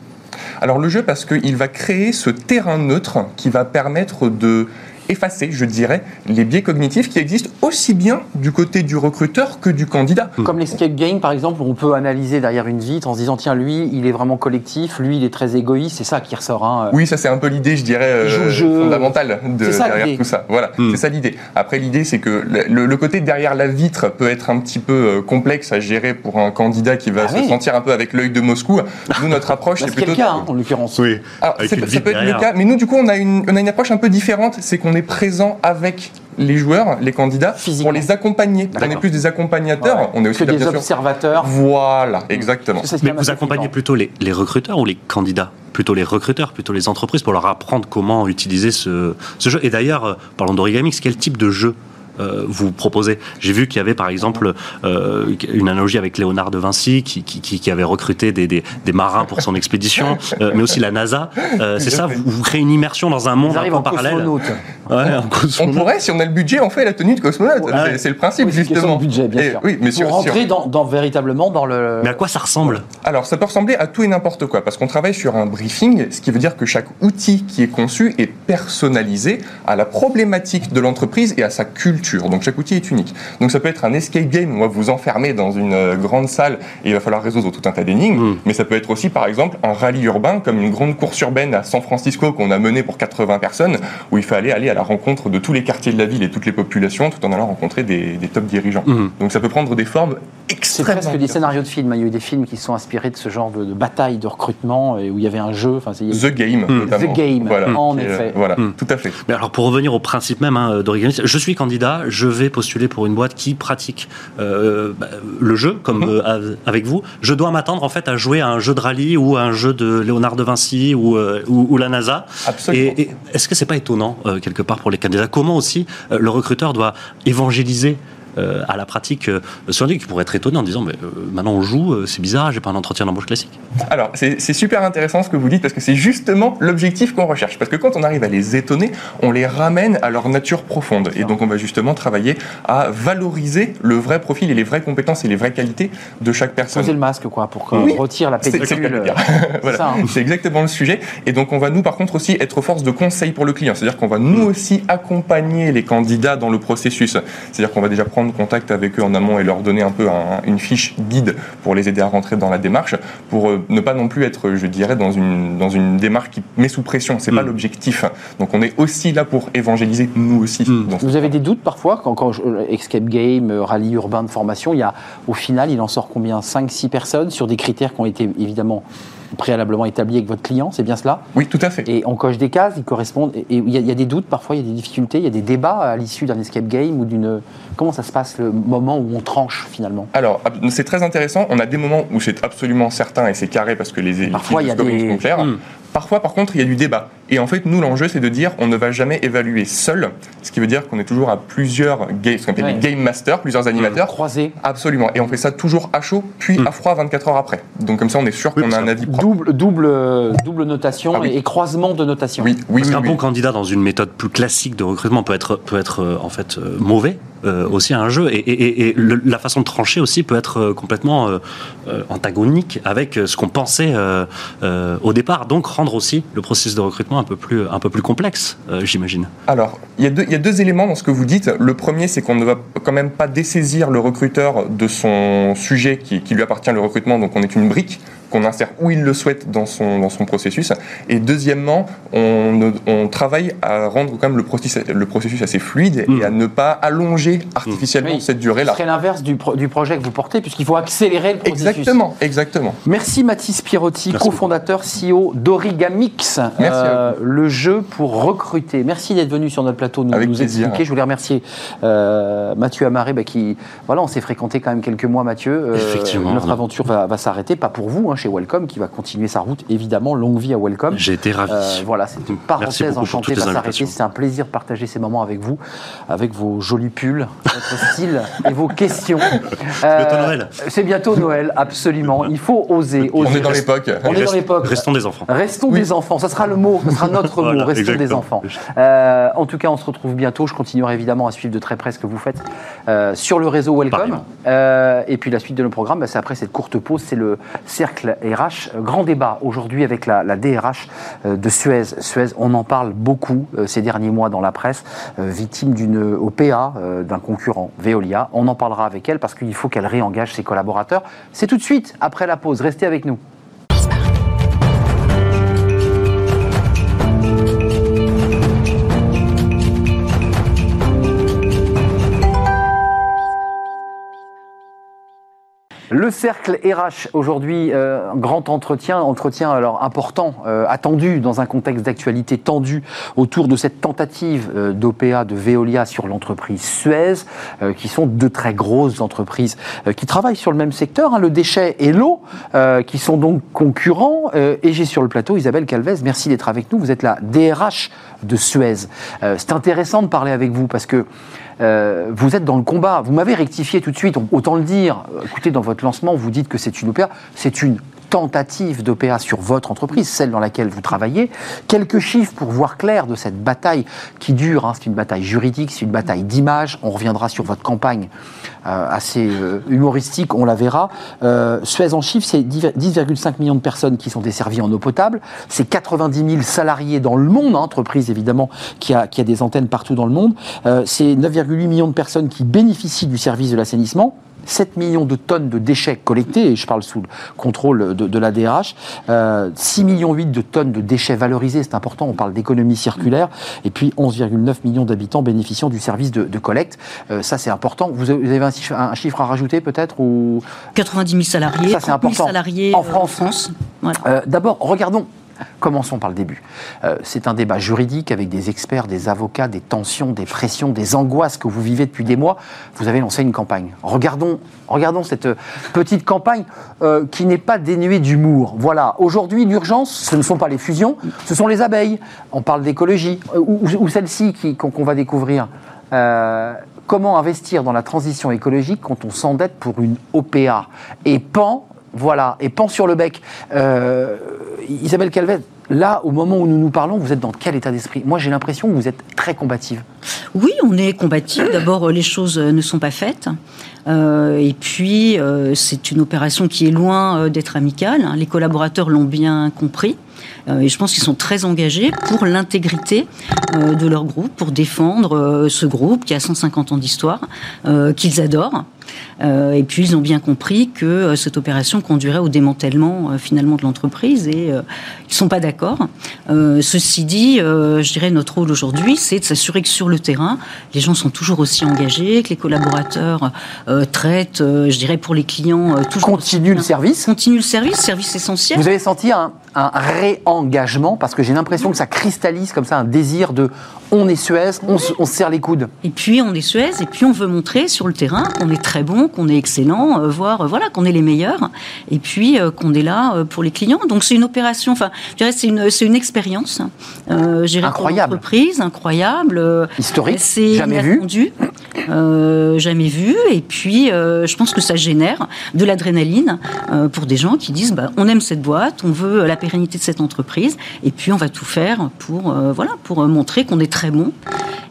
S6: Alors le jeu parce qu'il va créer ce terrain neutre qui va permettre de effacer, je dirais, les biais cognitifs qui existent aussi bien du côté du recruteur que du candidat.
S1: Comme l'escape game, par exemple, on peut analyser derrière une vitre en se disant tiens, lui, il est vraiment collectif, lui, il est très égoïste, c'est ça qui ressort. Hein.
S6: Oui, ça c'est un peu l'idée, je dirais, euh, fondamentale de, derrière tout ça. Voilà, hmm. c'est ça l'idée. Après, l'idée, c'est que le, côté derrière la vitre peut être un petit peu euh, complexe à gérer pour un candidat qui va ah se sentir un peu avec l'œil de Moscou. Nous, notre approche,
S1: bah,
S6: c'est plutôt.
S1: le cas, hein, en l'occurrence.
S4: Oui.
S6: ça peut être le cas, mais nous, du coup, on a une, on a une approche un peu différente, c'est qu'on est présent avec les joueurs, les candidats, pour les accompagner. On est plus des accompagnateurs, on est aussi
S1: des observateurs.
S6: Voilà, exactement.
S4: Mais vous accompagnez plutôt les, recruteurs ou les candidats? Plutôt les recruteurs, plutôt les entreprises pour leur apprendre comment utiliser ce, ce jeu? Et d'ailleurs, euh, parlons d'Origamix, quel type de jeu? Vous proposez. J'ai vu qu'il y avait par exemple euh, une analogie avec Léonard de Vinci qui, qui, avait recruté des, des, marins pour son expédition, euh, mais aussi la NASA. c'est ça, vous, créez une immersion dans un monde
S1: un
S4: parallèle.
S1: Ouais,
S6: on pourrait, si on a le budget, on fait la tenue de cosmonaute. C'est le principe justement.
S1: budget, bien sûr.
S6: Oui, mais
S1: pour rentrer Dans, véritablement dans le.
S4: Mais à quoi ça ressemble?
S6: Alors, ça peut ressembler à tout et n'importe quoi, parce qu'on travaille sur un briefing, ce qui veut dire que chaque outil qui est conçu est personnalisé à la problématique de l'entreprise et à sa culture. Donc chaque outil est unique. Donc ça peut être un escape game, où vous enfermez dans une euh, grande salle et il va falloir résoudre tout un tas d'énigmes. Mm. Mais ça peut être aussi, par exemple, un rallye urbain, comme une grande course urbaine à San Francisco qu'on a menée pour 80 personnes, où il fallait aller à la rencontre de tous les quartiers de la ville et toutes les populations, tout en allant rencontrer des, top dirigeants. Mm. Donc ça peut prendre des formes
S1: C'est
S6: extrêmement
S1: presque des scénarios de films. Il y a eu des films qui se sont inspirés de ce genre de, de bataille, de recrutement, et où il y avait un jeu. Enfin, c'est-
S6: The Game,
S4: Mm.
S6: notamment.
S1: The Game,
S6: voilà,
S1: en effet.
S6: Voilà,
S4: Mm.
S6: tout à fait.
S4: Mais alors pour revenir au principe même hein, d'Origami, je suis candidat, je vais postuler pour une boîte qui pratique euh, bah, le jeu comme
S6: Mhm.
S4: euh, av- avec vous. Je dois m'attendre en fait à jouer à un jeu de rallye ou à un jeu de Léonard de Vinci ou, euh, ou, ou la NASA.
S6: Absolument.
S4: Et, et est-ce que c'est pas étonnant quelque part pour les candidats? Comment aussi le recruteur doit évangéliser euh, à la pratique euh, sur qui pourrait être étonné en disant mais euh, maintenant on joue, euh, c'est bizarre, j'ai pas un entretien d'embauche classique.
S6: Alors, c'est c'est super intéressant ce que vous dites parce que c'est justement l'objectif qu'on recherche. Parce que quand on arrive à les étonner, on les ramène à leur nature profonde. Et donc, on va justement travailler à valoriser le vrai profil et les vraies compétences et les vraies qualités de chaque personne.
S1: Poser le masque, quoi, pour qu'on
S6: Oui.
S1: retire la
S6: C'est c'est
S1: pellicule.
S6: Voilà.
S1: hein.
S6: C'est exactement le sujet. Et donc, on va nous, par contre, aussi être force de conseil pour le client. C'est-à-dire qu'on va nous aussi accompagner les candidats dans le processus. C'est-à-dire qu'on va déjà prendre contact avec eux en amont et leur donner un peu un- une fiche guide pour les aider à rentrer dans la démarche, pour euh, ne pas non plus être, je dirais, dans une, dans une démarche qui met sous pression. C'est pas
S4: Mm.
S6: l'objectif. Donc, on est aussi là pour évangéliser, nous aussi.
S4: Mm.
S6: dans
S1: Vous avez des doutes parfois quand, quand je- euh, Escape Game, euh, Rallye urbain de formation, il y a au final, il en sort combien? 5-6 personnes sur des critères qui ont été évidemment préalablement établis avec votre client, c'est bien cela?
S6: Oui, tout à fait.
S1: Et on coche des cases, ils correspondent. Et il y, y a des doutes parfois, il y a des difficultés, il y a des débats à l'issue d'un Escape Game ou d'une. Comment ça se passe le moment où on tranche finalement?
S6: Alors, c'est très intéressant. On a des moments où c'est absolument certain et c'est carré parce que les
S1: Parfois, il y a des-
S6: sont claires.
S4: Mm.
S6: Parfois, par contre, il y a du débat. Et en fait, nous, l'enjeu, c'est de dire on ne va jamais évaluer seul, ce qui veut dire qu'on est toujours à plusieurs ga- ce qu'on appelle
S1: Ouais.
S6: les game masters, plusieurs animateurs.
S1: Croisé,
S6: Absolument. Et on fait ça toujours à chaud, puis
S4: Mm.
S6: à froid 24 heures après. Donc, comme ça, on est sûr
S4: Oui,
S6: qu'on a un avis propre.
S1: double, double, double notation
S6: Ah oui.
S1: et, croisement de notation.
S6: Oui, oui,
S4: Parce
S6: oui.
S4: qu'un
S6: oui.
S4: bon candidat dans une méthode plus classique de recrutement peut être, peut être euh, en fait euh, mauvais euh, aussi à un jeu et, la façon de trancher aussi peut être euh, complètement euh, antagonique avec ce qu'on pensait au départ. Donc rendre aussi le processus de recrutement un peu plus, un peu plus complexe, j'imagine.
S6: Alors, il y, a deux, y a deux éléments dans ce que vous dites. Le premier, c'est qu'on ne va quand même pas dessaisir le recruteur de son sujet qui lui appartient, le recrutement, donc on est une brique qu'on insère où il le souhaite dans son, dans son processus. Et deuxièmement, on, travaille à rendre quand même le processus, le processus assez fluide
S4: Mm.
S6: et à ne pas allonger artificiellement
S1: Oui.
S6: cette
S1: Ce
S6: durée-là.
S1: serait l'inverse du, pro- du projet que vous portez, puisqu'il faut accélérer le processus.
S6: Exactement, exactement.
S1: Merci Mathis Pirotti,
S4: Merci
S1: cofondateur CEO d'Origamix,
S6: Merci à
S1: le jeu pour recruter. Merci d'être venu sur notre plateau nous,
S6: Avec
S1: nous
S6: plaisir.
S1: expliquer. Je voulais remercier euh, Mathieu Amaré, bah, qui, voilà, on s'est fréquenté quand même quelques mois, Mathieu. Euh,
S4: Effectivement.
S1: Notre aventure va, va s'arrêter, pas pour vous, hein, chez Welcome, qui va continuer sa route, évidemment, longue vie à Welcome.
S4: J'ai été ravi.
S1: Euh, voilà, c'est une parenthèse enchantée va s'arrêter. C'est un plaisir de partager ces moments avec vous, avec vos jolis pulls, votre style et vos questions.
S4: bientôt Noël.
S1: C'est bientôt Noël, absolument. Il faut oser.
S6: On est dans l'époque.
S1: On est dans l'époque.
S4: Restons des enfants.
S1: Restons
S6: Oui.
S1: des enfants, ça sera le mot, ça sera notre
S4: Voilà,
S1: mot, restons des enfants. Euh, en tout cas, on se retrouve bientôt. Je continuerai évidemment à suivre de très près ce que vous faites euh, sur le réseau Welcome. Euh, et puis la suite de nos programmes, bah, c'est après cette courte pause, c'est le cercle Grand débat aujourd'hui avec la, la DRH euh, de Suez. Suez, on en parle beaucoup euh, ces derniers mois dans la presse, euh, victime d'une OPA d'un concurrent Veolia. On en parlera avec elle parce qu'il faut qu'elle réengage ses collaborateurs. C'est tout de suite après la pause. Restez avec nous. Le cercle RH aujourd'hui, euh, grand entretien, entretien alors important, euh, attendu dans un contexte d'actualité tendu autour de cette tentative euh, d'OPA de Veolia sur l'entreprise Suez, euh, qui sont deux très grosses entreprises euh, qui travaillent sur le même secteur, hein, le déchet et l'eau, euh, qui sont donc concurrents. Et j'ai sur le plateau Isabelle Calvez, merci d'être avec nous. Vous êtes la DRH de Suez. C'est intéressant de parler avec vous parce que euh, vous êtes dans le combat. Vous m'avez rectifié tout de suite, autant le dire. Euh, Écoutez, dans votre lancement, vous dites que c'est une OPA. C'est une tentative d'OPA sur votre entreprise, celle dans laquelle vous travaillez. Quelques chiffres pour voir clair de cette bataille qui dure. hein. C'est une bataille juridique, c'est une bataille d'image. On reviendra sur votre campagne euh, assez euh, humoristique, on la verra. Euh, Suez en chiffres, c'est 10 10,5 millions de personnes qui sont desservies en eau potable. C'est 90 000 salariés dans le monde, hein, entreprise évidemment qui a, qui a des antennes partout dans le monde. Euh, c'est 9,8 millions de personnes qui bénéficient du service de l'assainissement. 7 millions de tonnes de déchets collectés, et je parle sous le contrôle de, la DRH, 6 millions 8 de tonnes de déchets valorisés, c'est important, on parle d'économie circulaire, et puis 11,9 millions d'habitants bénéficiant du service de, collecte. ça, c'est important. Vous avez un, chiffre à rajouter peut-être ou...
S7: 90 000 salariés,
S1: ça, important.
S7: salariés
S1: en France. D'abord, regardons Commençons par le début. Euh, c'est un débat juridique avec des experts, des avocats, des tensions, des pressions, des angoisses que vous vivez depuis des mois. Vous avez lancé une campagne. Regardons, regardons cette euh, petite campagne euh, qui n'est pas dénuée d'humour. Voilà, aujourd'hui, l'urgence, ce ne sont pas les fusions, ce sont les abeilles. On parle d'écologie, ou, celle-ci qu'on va découvrir. comment investir dans la transition écologique quand on s'endette pour une OPA Et PAN, voilà, et pan sur le bec. Isabelle Calvet, là, au moment où nous nous parlons, vous êtes dans quel état d'esprit? Moi, j'ai l'impression que vous êtes très combative.
S7: Oui, on est combative. D'abord, les choses ne sont pas faites. Euh, et puis, euh, c'est une opération qui est loin d'être amicale. Les collaborateurs l'ont bien compris. et je pense qu'ils sont très engagés pour l'intégrité de leur groupe, pour défendre ce groupe qui a 150 ans d'histoire, qu'ils adorent. Euh, et puis ils ont bien compris que euh, cette opération conduirait au démantèlement euh, finalement de l'entreprise et ils ne sont pas d'accord. ceci dit, je dirais notre rôle aujourd'hui, c'est de s'assurer que sur le terrain, les gens sont toujours aussi engagés, que les collaborateurs traitent, je dirais pour les clients, toujours
S1: continue le service.
S7: Continue le service, service essentiel.
S1: Vous avez senti un, un réengagement parce que j'ai l'impression que ça cristallise comme ça un désir de on est Suez, on, se serre les coudes.
S7: Et puis on est Suez, et puis on veut montrer sur le terrain qu'on est très bon, qu'on est excellent, euh, voire euh, voilà qu'on est les meilleurs, et puis euh, qu'on est là pour les clients. Donc c'est une opération, enfin, je dirais c'est une c'est une expérience,
S1: incroyable,
S7: entreprise incroyable,
S1: historique, jamais vu,
S7: jamais vu. Et puis je pense que ça génère de l'adrénaline pour des gens qui disent bah, on aime cette boîte, on veut la pérennité de cette entreprise, et puis on va tout faire pour voilà pour montrer qu'on est très bon.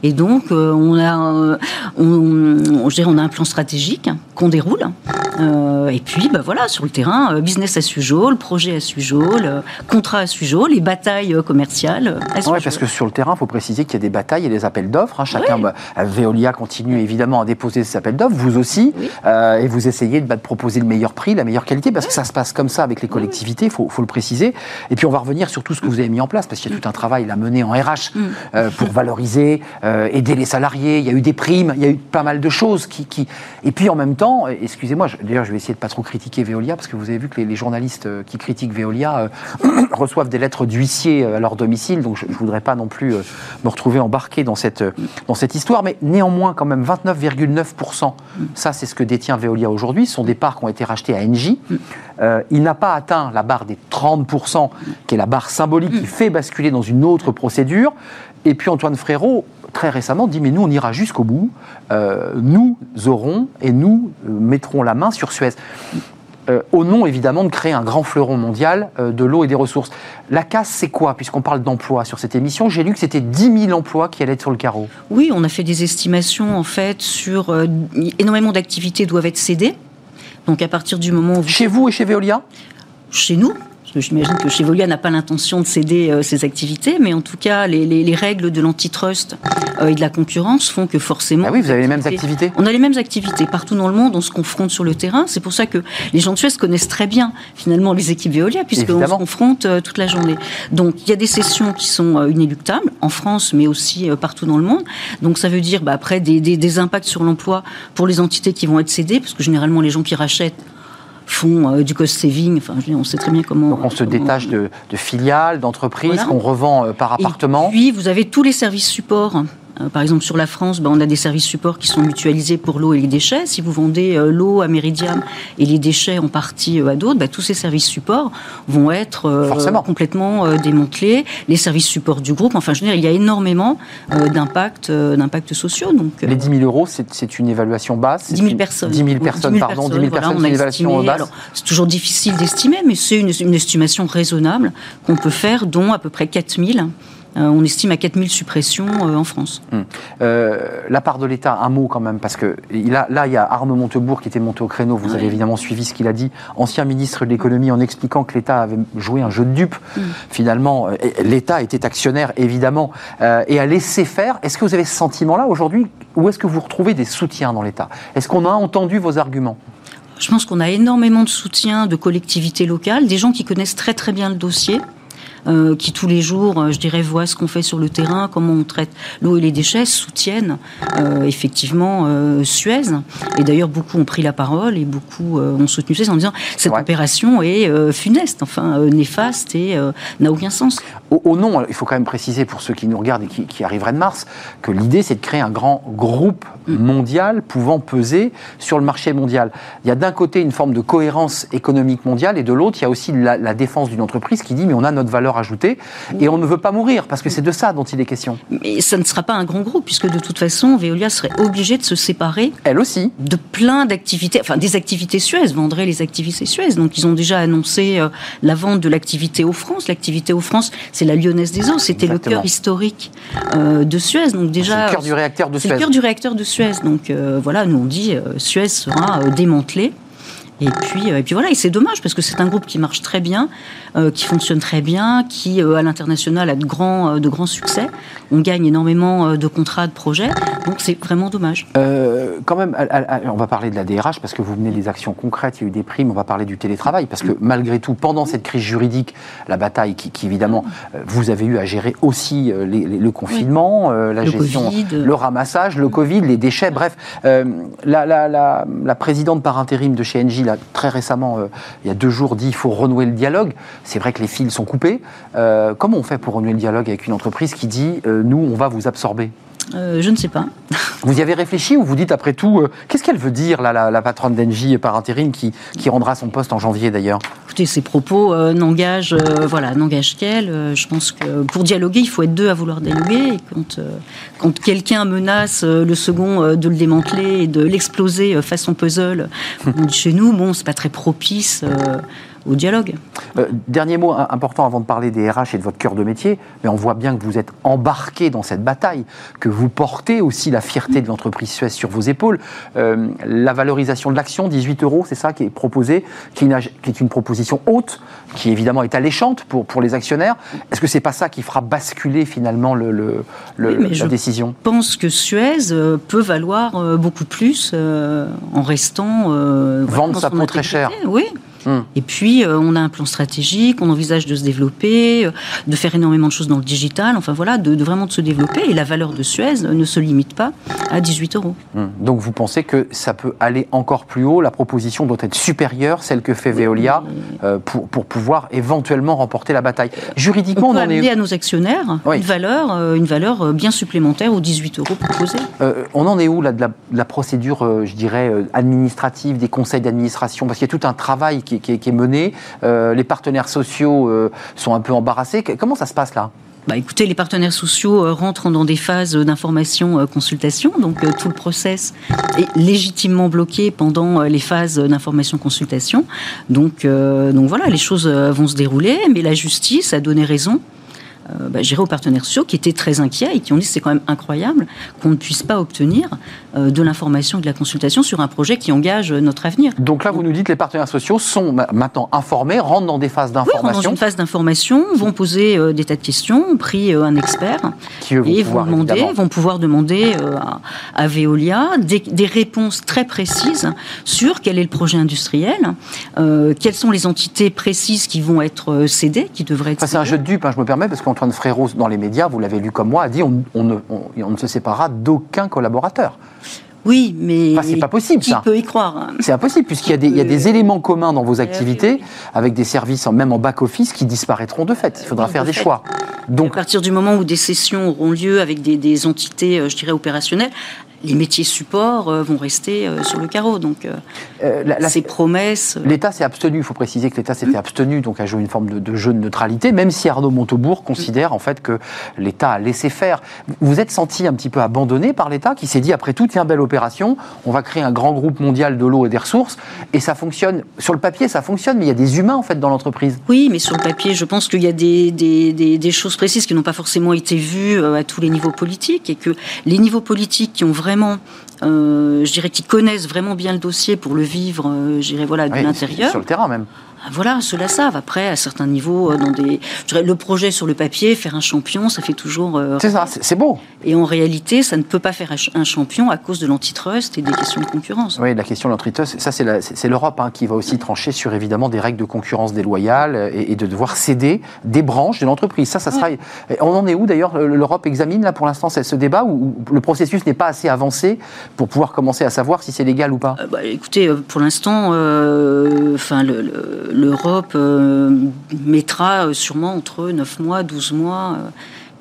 S7: Et donc, euh, on, a, euh, on, on, a un plan stratégique qu'on déroule. Euh, et puis, bah, voilà, sur le terrain, business à le projet à le contrat à Sugeau, les batailles commerciales à
S1: Oui, parce que sur le terrain, il faut préciser qu'il y a des batailles et des appels d'offres. Hein. Chacun, bah, Veolia continue évidemment à déposer ses appels d'offres, vous aussi, et vous essayez bah, de, proposer le meilleur prix, la meilleure qualité, parce que ça se passe comme ça avec les collectivités, il faut, faut, le préciser. Et puis, on va revenir sur tout ce que vous avez mis en place, parce qu'il y a tout un travail à mener en RH mm. pour valoriser, euh, aider les salariés, il y a eu des primes, il y a eu pas mal de choses qui... Et puis en même temps, excusez-moi, d'ailleurs je vais essayer de pas trop critiquer Veolia, parce que vous avez vu que les, journalistes euh, qui critiquent Veolia euh, reçoivent des lettres d'huissier à leur domicile, donc je ne voudrais pas non plus me retrouver embarqué dans cette, dans cette histoire, mais néanmoins quand même 29,9%, ça c'est ce que détient Veolia aujourd'hui, ce sont des parts qui ont été rachetées à Engie. il n'a pas atteint la barre des 30%, qui est la barre symbolique qui fait basculer dans une autre procédure. Et puis Antoine Frérot, très récemment, dit Mais nous, on ira jusqu'au bout. Euh, nous aurons et nous euh, mettrons la main sur Suez. Euh, au nom évidemment de créer un grand fleuron mondial de l'eau et des ressources. La casse, c'est quoi Puisqu'on parle d'emploi sur cette émission, j'ai lu que c'était 10 000 emplois qui allaient être sur le carreau.
S7: Oui, on a fait des estimations en fait sur énormément d'activités doivent être cédées. Donc à partir du moment où
S1: Chez vous et chez Veolia?
S7: Chez nous J'imagine que chez Volia n'a pas l'intention de céder euh, ses activités, mais en tout cas, les, règles de l'antitrust euh, et de la concurrence font que forcément.
S1: Ah oui, vous avez les mêmes activités
S7: On a les mêmes activités. Partout dans le monde, on se confronte sur le terrain. C'est pour ça que les gens de Suez connaissent très bien, finalement, les équipes Veolia, puisqu'on se confronte euh, toute la journée. Donc, il y a des sessions qui sont inéluctables, en France, mais aussi partout dans le monde. Donc, ça veut dire, bah, après, des, des impacts sur l'emploi pour les entités qui vont être cédées, parce que généralement, les gens qui rachètent font euh, du cost saving. Enfin, on sait très bien comment.
S1: Donc on se détache de, filiales, d'entreprises qu'on revend euh, par appartement.
S7: Et puis vous avez tous les services supports par exemple, sur la France, ben, on a des services supports qui sont mutualisés pour l'eau et les déchets. Si vous vendez euh, l'eau à Meridiam et les déchets en partie euh, à d'autres, ben, tous ces services supports vont être complètement démantelés. Les services supports du groupe, enfin, je veux dire, il y a énormément d'impacts d'impact sociaux. Donc,
S1: les 10 000 euros, c'est une évaluation basse
S7: 10 000 personnes.
S1: 10 000 personnes, pardon, 10 000 personnes, c'est une évaluation basse.
S7: C'est toujours difficile d'estimer, mais c'est une, une estimation raisonnable qu'on peut faire, dont à peu près 4 000 on estime à 4000 suppressions en France.
S1: Hum. la part de l'État, un mot quand même, parce que là, là, il y a Arnaud Montebourg qui était monté au créneau, vous avez évidemment suivi ce qu'il a dit, ancien ministre de l'économie, en expliquant que l'État avait joué un jeu de dupe. Hum. Finalement, l'État était actionnaire, évidemment, et a laissé faire. Est-ce que vous avez ce sentiment-là aujourd'hui, ou est-ce que vous retrouvez des soutiens dans l'État? Est-ce qu'on a entendu vos arguments?
S7: Je pense qu'on a énormément de soutien de collectivités locales, des gens qui connaissent très très bien le dossier. Euh, qui tous les jours, euh, je dirais, voient ce qu'on fait sur le terrain, comment on traite l'eau et les déchets, soutiennent euh, effectivement Suez. Et d'ailleurs, beaucoup ont pris la parole et beaucoup ont soutenu Suez en disant cette opération est funeste, enfin néfaste et n'a aucun sens.
S1: Au, nom, il faut quand même préciser pour ceux qui nous regardent et qui, qui arriveraient de Mars, que l'idée c'est de créer un grand groupe mm. mondial pouvant peser sur le marché mondial. Il y a d'un côté une forme de cohérence économique mondiale et de l'autre, il y a aussi la, la défense d'une entreprise qui dit mais on a notre valeur ajouter et on ne veut pas mourir parce que c'est de ça dont il est question.
S7: Mais ça ne sera pas un grand groupe puisque de toute façon, Veolia serait obligée de se séparer.
S1: Elle aussi.
S7: De plein d'activités, enfin des activités Suez, vendrait les activités Suez. Donc ils ont déjà annoncé euh, la vente de l'activité aux France. L'activité aux France, c'est la Lyonnaise des Eaux. C'était le cœur historique euh, de Suez. Donc déjà.
S1: Le cœur du réacteur de Suez.
S7: Le cœur du réacteur de Suez. Donc euh, voilà, nous on dit Suez sera démantelé. Et puis, et puis voilà, et c'est dommage parce que c'est un groupe qui marche très bien, euh, qui fonctionne très bien, qui euh, à l'international a de grands, euh, de grands succès. On gagne énormément de contrats, de projets, donc c'est vraiment dommage.
S1: quand même, on va parler de la DRH parce que vous venez des actions concrètes, il y a eu des primes, on va parler du télétravail parce que malgré tout, pendant cette crise juridique, la bataille qui, évidemment, vous avez eu à gérer aussi le confinement, la gestion, le ramassage, le Covid, les déchets, bref. La, la, la, présidente par intérim de chez Engie, là, très récemment, il y a deux jours, dit il faut renouer le dialogue. C'est vrai que les fils sont coupés. Euh, comment on fait pour renouer le dialogue avec une entreprise qui dit euh, nous, on va vous absorber
S7: euh, je ne sais pas.
S1: Vous y avez réfléchi ou vous dites après tout, qu'est-ce qu'elle veut dire, là, la, patronne d'Engie par intérim qui, qui, rendra son poste en janvier d'ailleurs?
S7: Écoutez, ces propos n'engagent voilà, qu'elle. je pense que pour dialoguer, il faut être deux à vouloir dialoguer. Et quand, quand quelqu'un menace le second de le démanteler et de l'exploser façon puzzle, chez nous, bon, c'est pas très propice au dialogue.
S1: Euh, dernier mot important avant de parler des RH et de votre cœur de métier, mais on voit bien que vous êtes embarqué dans cette bataille, que vous portez aussi la fierté de l'entreprise Suez sur vos épaules. Euh, la valorisation de l'action, 18 euros, c'est ça qui est proposé, qui est, une, proposition haute, qui évidemment est alléchante pour, pour les actionnaires. Est-ce que c'est pas ça qui fera basculer finalement le, le, la décision?
S7: Je pense que Suez euh, peut valoir beaucoup plus en restant.
S1: Vendre sa peau très cher.
S7: Oui. Hmm. Et puis, euh, on a un plan stratégique, on envisage de se développer, euh, de faire énormément de choses dans le digital, enfin voilà, de, vraiment de se développer. Et la valeur de Suez ne se limite pas à 18 euros.
S1: Hmm. Donc, vous pensez que ça peut aller encore plus haut? La proposition doit être supérieure, celle que fait Veolia, euh, pour, pour, pouvoir éventuellement remporter la bataille.
S7: Juridiquement, on, peut on en est... à nos actionnaires une, valeur, une valeur bien supplémentaire aux 18 euros proposés.
S1: on en est où là, de, la, procédure, je dirais, administrative, des conseils d'administration? Parce qu'il y a tout un travail qui, est, menée. Euh, les partenaires sociaux euh, sont un peu embarrassés. Comment ça se passe là?
S7: Bah, écoutez, les partenaires sociaux euh, rentrent dans des phases d'information-consultation, donc tout le process est légitimement bloqué pendant les phases d'information-consultation. Donc, donc voilà, les choses vont se dérouler, mais la justice a donné raison euh, bah, aux partenaires sociaux qui étaient très inquiets et qui ont dit c'est quand même incroyable qu'on ne puisse pas obtenir euh, de l'information et de la consultation sur un projet qui engage notre avenir.
S1: Donc là, vous nous dites que les partenaires sociaux sont maintenant informés, rentrent dans des phases d'information.
S7: Oui, rentrent dans une phase d'information, vont poser euh, des tas de questions, ont pris un expert
S1: qui, et
S7: vont, demander, vont pouvoir demander à, Veolia des, réponses très précises sur quel est le projet industriel, quelles sont les entités précises qui vont être cédées, qui devraient être.
S1: c'est un jeu de dupes, hein, je me permets, parce qu'on Antoine Frérot, dans les médias, vous l'avez lu comme moi, a dit on, ne, on, ne se séparera d'aucun collaborateur.
S7: Oui, mais
S1: c'est pas possible.
S7: Qui peut y croire? Hein
S1: C'est impossible puisqu'il y, y, a des éléments communs dans vos activités, avec des services même en back office qui disparaîtront de fait. Il faudra faire des choix.
S7: Donc, à partir du moment où des sessions auront lieu avec des, entités, euh, je dirais opérationnelles, les métiers supports vont rester sur le carreau. Donc, ces promesses.
S1: L'État s'est abstenu, il faut préciser que l'État s'était abstenu donc à jouer une forme de, de, jeu de neutralité, même si Arnaud Montebourg considère en fait que l'État a laissé faire. Vous êtes senti un petit peu abandonné par l'État qui s'est dit après tout, tiens, belle opération, on va créer un grand groupe mondial de l'eau et des ressources, et ça fonctionne. Sur le papier, ça fonctionne, mais il y a des humains en fait dans l'entreprise.
S7: Oui, mais sur le papier, je pense qu'il y a des, des, des, choses précises qui n'ont pas forcément été vues euh, à tous les niveaux politiques, et que les niveaux politiques qui ont vraiment euh, je dirais, qui connaissent vraiment bien le dossier pour le vivre, euh, je dirais, voilà, de l'intérieur.
S1: Sur le terrain même.
S7: Voilà, cela savent. Après, à certains niveaux, euh, dans des, je dirais, le projet sur le papier, faire un champion, ça fait toujours.
S1: Euh, c'est ça, c'est beau.
S7: Et en réalité, ça ne peut pas faire un champion à cause de l'antitrust et des questions de concurrence.
S1: Oui, la question de l'antitrust, ça c'est l'Europe hein, qui va aussi trancher sur évidemment des règles de concurrence déloyale et, de devoir céder des branches de l'entreprise. Ça, ça sera. On en est où d'ailleurs L'Europe examine là pour l'instant ce débat ou le processus n'est pas assez avancé pour pouvoir commencer à savoir si c'est légal ou pas?
S7: Euh, bah, Écoutez, pour l'instant, enfin le l'Europe euh, mettra euh, sûrement entre 9 mois, 12 mois euh,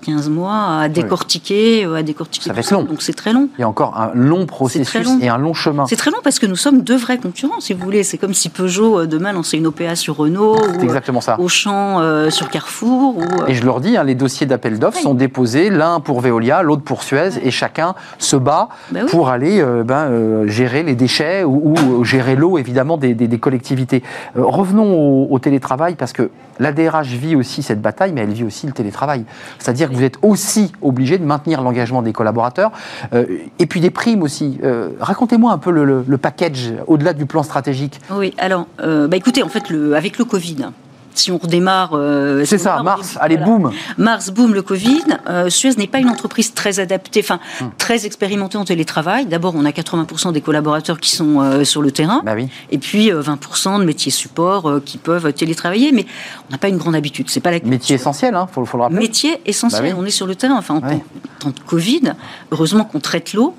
S7: 15 mois à décortiquer, euh, à décortiquer.
S1: Ça va être long.
S7: Donc c'est très long.
S1: Il y a encore un long processus et un long chemin.
S7: C'est très long parce que nous sommes deux vrais concurrents, si vous voulez. C'est comme si Peugeot euh, demain lançait une OPA sur Renault ou
S1: exactement ça.
S7: Auchan euh, sur Carrefour. Ou,
S1: Et je leur dis, hein, les dossiers d'appel d'offres sont déposés, l'un pour Veolia, l'autre pour Suez, et chacun se bat bah pour aller ben, gérer les déchets ou, gérer l'eau, évidemment, des, des, collectivités. revenons au, au télétravail parce que la DRH vit aussi cette bataille, mais elle vit aussi le télétravail. C'est-à-dire que vous êtes aussi obligé de maintenir l'engagement des collaborateurs euh, et puis des primes aussi. Euh, racontez-moi un peu le, package au-delà du plan stratégique.
S7: Oui, alors, euh, bah écoutez, en fait, avec le Covid, si on redémarre.
S1: Euh, c'est ça, mars, allez, boum
S7: Mars, boum, le Covid. Euh, Suez n'est pas une entreprise très adaptée, enfin, hmm. très expérimentée en télétravail. D'abord, on a 80% des collaborateurs qui sont euh, sur le terrain.
S1: Bah oui.
S7: Et puis, 20% de métiers support qui peuvent télétravailler. Mais on n'a pas une grande habitude. C'est pas la
S1: Métier essentiel, il hein, faut, faut, le rappeler.
S7: Métier essentiel, bah on est sur le terrain. Enfin, en temps de Covid, heureusement qu'on traite l'eau.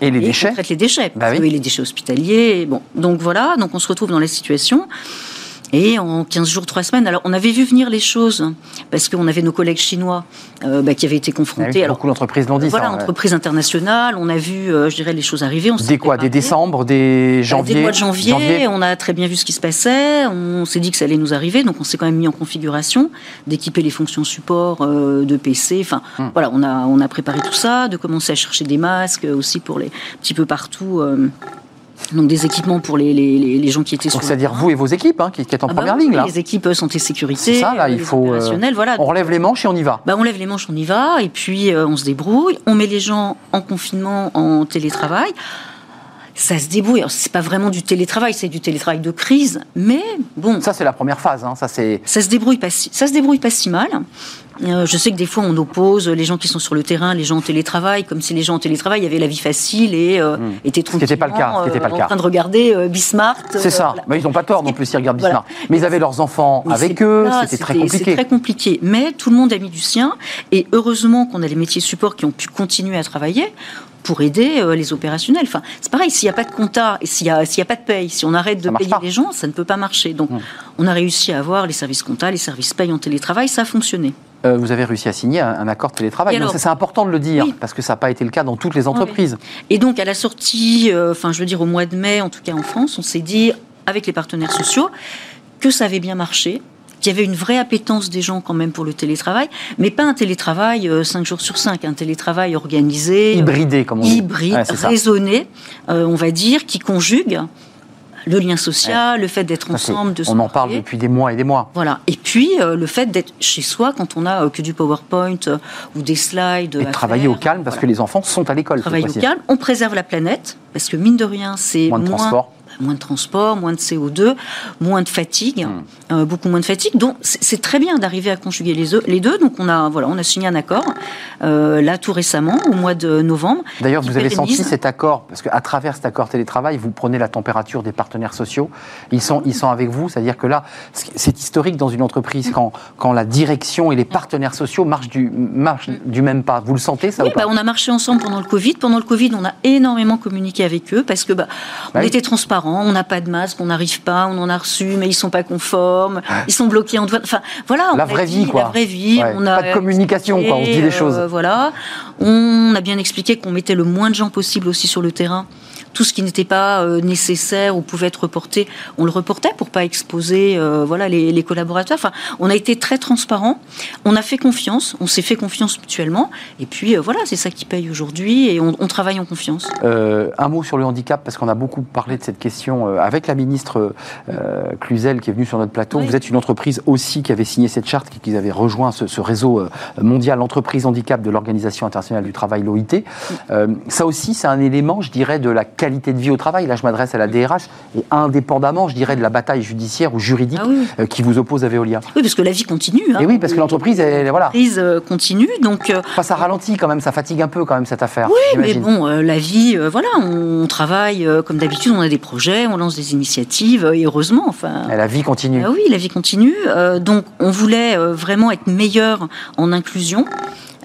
S1: Et les déchets. On
S7: traite les déchets.
S1: Bah
S7: oui. les déchets hospitaliers. Bon, donc voilà, donc on se retrouve dans la situation. Et en 15 jours, 3 semaines, alors on avait vu venir les choses, parce qu'on avait nos collègues chinois euh, bah, qui avaient été confrontés.
S1: Ah beaucoup d'entreprises l'ont dit.
S7: Voilà, entreprises internationales, on a vu, euh, je dirais, les choses arriver. On
S1: des quoi Des décembre, des janvier
S7: Des mois de janvier, on a très bien vu ce qui se passait, on s'est dit que ça allait nous arriver, donc on s'est quand même mis en configuration d'équiper les fonctions support euh, de PC. Enfin, hmm. voilà, on a, on a préparé tout ça, de commencer à chercher des masques aussi pour les petit peu partout donc des équipements pour les, les, les gens qui étaient sur
S1: C'est-à-dire vous et vos équipes hein, qui, qui êtes en
S7: ah
S1: bah première ligne là.
S7: Les équipes euh, santé sécurité.
S1: C'est ça là, il faut. Euh,
S7: voilà.
S1: On relève les manches et on y va.
S7: Bah, on lève les manches, on y va et puis euh, on se débrouille. On met les gens en confinement, en télétravail. Ça se débrouille. C'est pas vraiment du télétravail, c'est du télétravail de crise, mais bon.
S1: Ça c'est la première phase. Hein. Ça c'est.
S7: Ça se débrouille pas si, ça se débrouille pas si mal. Euh, je sais que des fois, on oppose les gens qui sont sur le terrain, les gens en télétravail, comme si les gens en télétravail avaient la vie facile et euh, hmm. étaient tranquillement
S1: pas le cas,
S7: ce
S1: pas le
S7: euh, en train de regarder Bismart.
S1: C'est ça. Mais ils n'ont pas tort non plus s'ils regardent Bismart. Mais ils avaient leurs enfants avec eux, c'était très compliqué.
S7: Très compliqué. Mais tout le monde a mis du sien. Et heureusement qu'on a les métiers support qui ont pu continuer à travailler pour aider les opérationnels. Enfin, c'est pareil, s'il n'y a pas de compta et s'il n'y a, a, pas de paye, si on arrête de payer les gens, ça ne peut pas marcher. Donc, hmm. on a réussi à avoir les services compta, les services paye en télétravail, ça a fonctionné.
S1: Euh, vous avez réussi à signer un, accord télétravail. C'est important de le dire, parce que ça n'a pas été le cas dans toutes les entreprises.
S7: Et donc, à la sortie, euh, enfin, je veux dire, au mois de mai, en tout cas en France, on s'est dit, avec les partenaires sociaux, que ça avait bien marché, qu'il y avait une vraie appétence des gens quand même pour le télétravail, mais pas un télétravail 5 euh, jours sur 5, un télétravail organisé,
S1: hybridé, comme on dit.
S7: Hybride, raisonné, on va dire, qui conjugue le lien social, le fait d'être ensemble, de
S1: On en parle depuis des mois et des mois.
S7: Voilà. Et puis euh, le fait d'être chez soi quand on a euh, que du PowerPoint euh, ou des slides.
S1: Et travailler au calme parce que les enfants sont à l'école.
S7: Travailler au calme. On préserve la planète parce que mine de rien, c'est
S1: moins
S7: de
S1: transport
S7: moins de transport, moins de CO2, moins de fatigue, hmm. euh, beaucoup moins de fatigue. Donc c'est très bien d'arriver à conjuguer les, les, deux. Donc on a voilà, on a signé un accord euh, là tout récemment au mois de novembre.
S1: D'ailleurs, vous avez senti cet accord parce qu'à travers cet accord télétravail, vous prenez la température des partenaires sociaux. Ils sont ils sont avec vous, c'est-à-dire que là, c'est historique dans une entreprise quand quand la direction et les partenaires sociaux marchent du marchent du même pas. Vous le sentez ça
S7: Oui, bah, on a marché ensemble pendant le Covid. Pendant le Covid, on a énormément communiqué avec eux parce que bah, on bah était transparents On n'a pas de masque, on n'arrive pas, on en a reçu, mais ils sont pas conformes, ils sont bloqués en douane. Enfin, voilà.
S1: La vraie
S7: dit
S1: vie, quoi.
S7: La vraie vie.
S1: Ouais.
S7: On a
S1: Pas de communication, quoi. On se dit les
S7: euh,
S1: choses.
S7: voilà. On a bien expliqué qu'on mettait le moins de gens possible aussi sur le terrain. Tout ce qui n'était pas euh, nécessaire ou pouvait être reporté, on le reportait pour pas exposer euh, voilà les, les collaborateurs. Enfin, on a été très transparent. On a fait confiance. On s'est fait confiance mutuellement. Et puis euh, voilà, c'est ça qui paye aujourd'hui. Et on, on travaille en confiance.
S1: Euh, un mot sur le handicap, parce qu'on a beaucoup parlé de cette question euh, avec la ministre euh, Cluzel qui est venue sur notre plateau.
S7: Oui.
S1: Vous êtes une entreprise aussi qui avait signé cette charte, qui, qui avait rejoint ce, ce réseau euh, mondial entreprise handicap de l'Organisation internationale du travail, l'OIT. Euh, ça aussi, c'est un élément, je dirais, de la qualité de vie au travail. Là, je m'adresse à la DRH, et indépendamment, je dirais, de la bataille judiciaire ou juridique
S7: Ah oui.
S1: euh, qui vous oppose à Veolia.
S7: Oui, parce que la vie continue. hein.
S1: Et oui, parce que l'entreprise, elle, voilà.
S7: L'entreprise continue. Donc,
S1: Enfin, ça ralentit quand même, ça fatigue un peu quand même cette affaire.
S7: Oui, mais bon, la vie, voilà, on, travaille comme d'habitude, on a des projets, on lance des initiatives, euh, et heureusement, enfin.
S1: Et la vie continue.
S7: Ah oui, la vie continue. Euh, donc, on voulait euh, vraiment être meilleur en inclusion.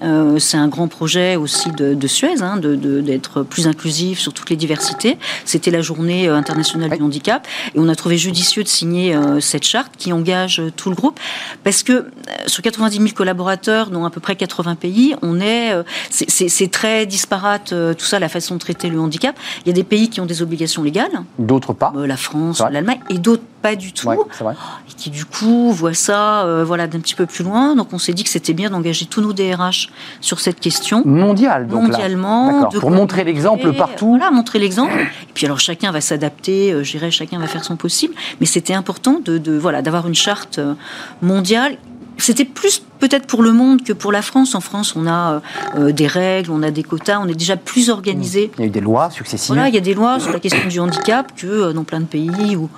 S7: Euh, c'est un grand projet aussi de, de Suez, hein, d'être plus inclusif sur toutes les diversités. C'était la journée euh, internationale du handicap, et on a trouvé judicieux de signer euh, cette charte qui engage tout le groupe, parce que sur 90 000 collaborateurs, dont à peu près 80 pays, on est, euh, c'est- très disparate tout ça, la façon de traiter le handicap. Il y a des pays qui ont des obligations légales,
S1: D'autres pas.
S7: la France, l'Allemagne, et d'autres pas du tout
S1: Ouais, c'est vrai.
S7: et qui du coup voient ça voilà d'un petit peu plus loin. Donc on s'est dit que c'était bien d'engager tous nos DRH sur cette question
S1: Mondial, donc là.
S7: mondialement, de
S1: Pour montrer l'exemple partout.
S7: Voilà, montrer l'exemple. Et puis alors chacun va s'adapter, euh, je dirais chacun va faire son possible. Mais c'était important de, de voilà d'avoir une charte euh, mondiale. C'était plus peut-être pour le monde que pour la France. En France, on a euh, euh, des règles, on a des quotas, on est déjà plus organisé.
S1: Il y a eu des lois successives.
S7: Voilà, il y a des lois sur la question du handicap que euh, dans plein de pays où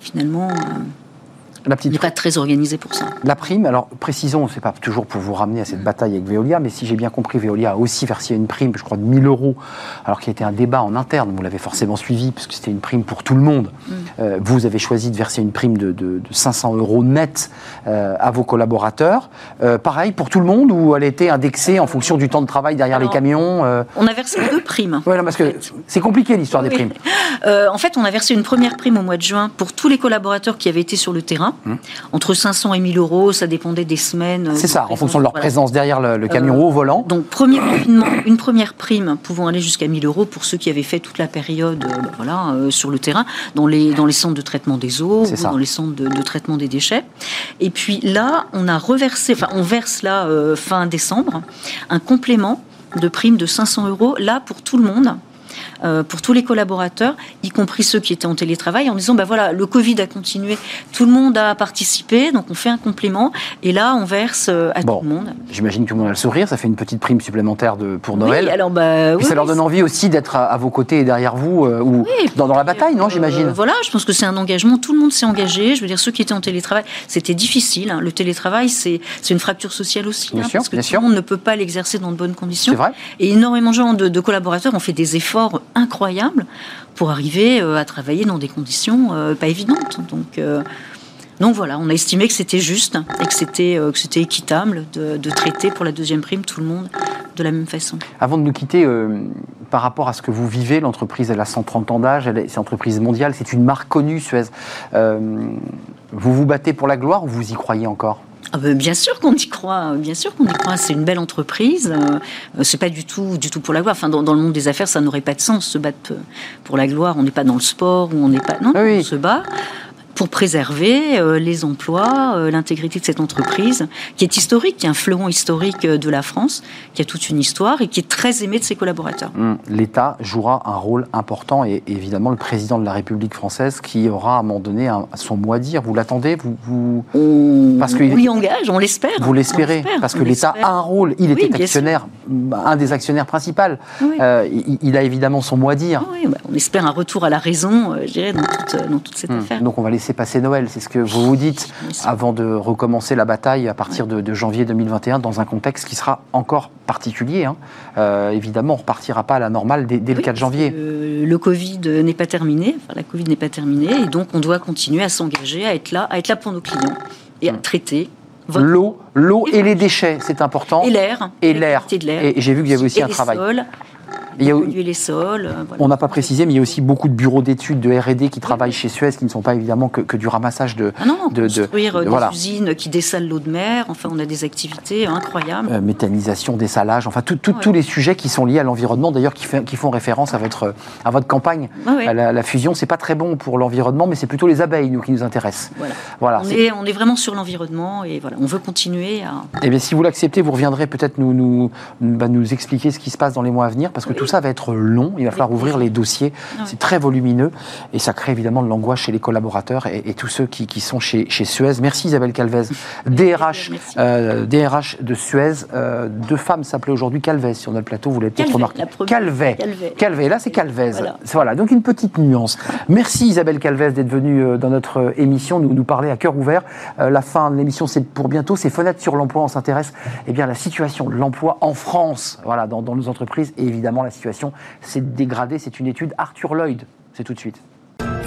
S7: finalement euh,
S1: La petite
S7: n'est pas très organisé pour ça.
S1: La prime, alors précisons, c'est pas toujours pour vous ramener à cette bataille avec Veolia, mais si j'ai bien compris, Veolia a aussi versé une prime, je crois, de 1000 euros, alors qu'il y a été un débat en interne, vous l'avez forcément suivi, puisque c'était une prime pour tout le monde. Euh, vous avez choisi de verser une prime de, de- de 500 euros net euh, à vos collaborateurs. Euh, pareil pour tout le monde, ou elle était indexée en fonction du temps de travail derrière
S7: Alors,
S1: les camions
S7: On a versé deux primes.
S1: Non, parce que c'est compliqué l'histoire des
S7: Oui.
S1: primes.
S7: En fait, on a versé une première prime au mois de juin pour tous les collaborateurs qui avaient été sur le terrain. Entre 500 et 1000 euros, ça dépendait des semaines. euh,
S1: C'est ça, en fonction de leur
S7: Voilà.
S1: présence derrière le, le camion au volant.
S7: Donc, premier confinement, une première prime pouvant aller jusqu'à 1000 euros pour ceux qui avaient fait toute la période euh, bah, voilà, euh, sur le terrain, dans les, dans les centres de traitement des eaux, ou dans les centres de, de traitement des déchets. Et puis là, on a reversé, enfin, on verse là, euh, fin décembre, un complément de prime de 500 euros, là, pour tout le monde. Euh, pour tous les collaborateurs, y compris ceux qui étaient en télétravail, en disant bah voilà, le Covid a continué, tout le monde a participé, donc on fait un complément et là on verse euh, à
S1: Bon.
S7: tout le monde.
S1: J'imagine que tout le monde a le sourire, ça fait une petite prime supplémentaire de, pour Noël.
S7: Oui, alors bah oui,
S1: ça leur donne envie aussi d'être à, à vos côtés et derrière vous, euh, ou
S7: Oui,
S1: dans, dans la bataille, non, j'imagine?
S7: voilà, je pense que c'est un engagement. Tout le monde s'est engagé. Je veux dire, ceux qui étaient en télétravail, c'était difficile. hein. Le télétravail, c'est une fracture sociale aussi,
S1: Bien
S7: hein,
S1: sûr,
S7: parce que tout le monde ne peut pas l'exercer dans de bonnes conditions.
S1: C'est vrai
S7: Et énormément de gens, de, de collaborateurs, ont fait des efforts incroyables pour arriver euh, à travailler dans des conditions euh, pas évidentes. Donc. euh, donc voilà, on a estimé que c'était juste et que c'était c'était équitable de, traiter pour la deuxième prime tout le monde de la même façon.
S1: Avant de nous quitter, par rapport à ce que vous vivez, l'entreprise, elle a 130 ans d'âge, c'est une entreprise mondiale, c'est une marque connue, Suez. Vous vous battez pour la gloire ou vous y croyez encore?
S7: Ah ben, bien sûr qu'on y croit, bien sûr qu'on y croit. C'est une belle entreprise. Euh, c'est pas du tout, du tout pour la gloire. Enfin, dans, dans le monde des affaires, ça n'aurait pas de sens se battre pour la gloire. On n'est pas dans le sport on n'est pas. Non,
S1: Ah oui.
S7: on se bat pour préserver euh, les emplois, euh, l'intégrité de cette entreprise, qui est historique, qui est un fleuron historique euh, de la France, qui a toute une histoire et qui est très aimé de ses collaborateurs.
S1: Hum, L'État jouera un rôle important et évidemment le président de la République française qui aura à un moment donné un- son mot à dire. Vous l'attendez vous, vous,
S7: On,
S1: Parce que
S7: l'y engage, on l'espère.
S1: vous l'espérez Parce que l'État a un rôle. Il
S7: Oui,
S1: était actionnaire, un des actionnaires principaux.
S7: Oui.
S1: Euh, il, il a évidemment son mot à dire.
S7: Oui, bah, on espère un retour à la raison, je dirais, dans toute, dans toute cette
S1: Hum,
S7: affaire.
S1: Donc on va laisser passer Noël, c'est ce que vous vous dites, avant de recommencer la bataille à partir de, de janvier 2021 dans un contexte qui sera encore particulier. hein. Euh, évidemment, on repartira pas à la normale dès, dès le
S7: Oui,
S1: 4
S7: parce
S1: janvier.
S7: le Covid n'est pas terminé, enfin, la Covid n'est pas terminée, et donc on doit continuer à s'engager, à être là, à être là pour nos clients et à traiter votre-
S1: L'eau, l'eau et les déchets, c'est important.
S7: et l'air,
S1: Et
S7: la
S1: l'air. Et j'ai vu qu'il y avait aussi
S7: et
S1: un travail.
S7: sols.
S1: Il y a-
S7: polluer les sols. euh, voilà.
S1: On n'a pas précisé, mais il y a aussi beaucoup de bureaux d'études, de R&D qui travaillent chez Suez, qui ne sont pas évidemment que, que du ramassage de
S7: Ah non, non,
S1: de-
S7: construire euh, des
S1: voilà.
S7: usines qui dessalent l'eau de mer. Enfin, on a des activités incroyables.
S1: euh, méthanisation, dessalage, enfin tout- tout-
S7: Ouais.
S1: tous les sujets qui sont liés à l'environnement, d'ailleurs qui, font référence à votre, à votre campagne.
S7: Ouais.
S1: La, la fusion, c'est pas très bon pour l'environnement, mais c'est plutôt les abeilles, nous, qui nous intéressent.
S7: Voilà.
S1: Voilà.
S7: on, est, on est vraiment sur l'environnement et voilà, on veut continuer à.
S1: Eh bien, si vous l'acceptez, vous reviendrez peut-être nous, nous, bah, nous expliquer ce qui se passe dans les mois à venir, parce que tout ça va être long. Il va falloir ouvrir les dossiers.
S7: Ah.
S1: C'est très volumineux et ça crée évidemment de l'angoisse chez les collaborateurs et, et tous ceux qui, qui sont chez, chez Suez. Merci Isabelle Calvez, DRH, euh, DRH de Suez. Euh, deux femmes s'appelaient aujourd'hui Calvez sur notre plateau. Vous l'avez peut-être remarqué. Calvet.
S7: Calvet.
S1: Là, c'est Calvez.
S7: Voilà.
S1: Voilà. Donc une petite nuance. Merci Isabelle Calvez d'être venue euh, dans notre émission nous, nous parler à cœur ouvert. Euh, la fin de l'émission, c'est pour bientôt. C'est Fenêtre sur l'emploi. On s'intéresse eh bien, à la situation de l'emploi en France, voilà, dans, dans nos entreprises. Et évidemment, la situation s'est dégradée. C'est une étude Arthur Lloyd. C'est tout de suite.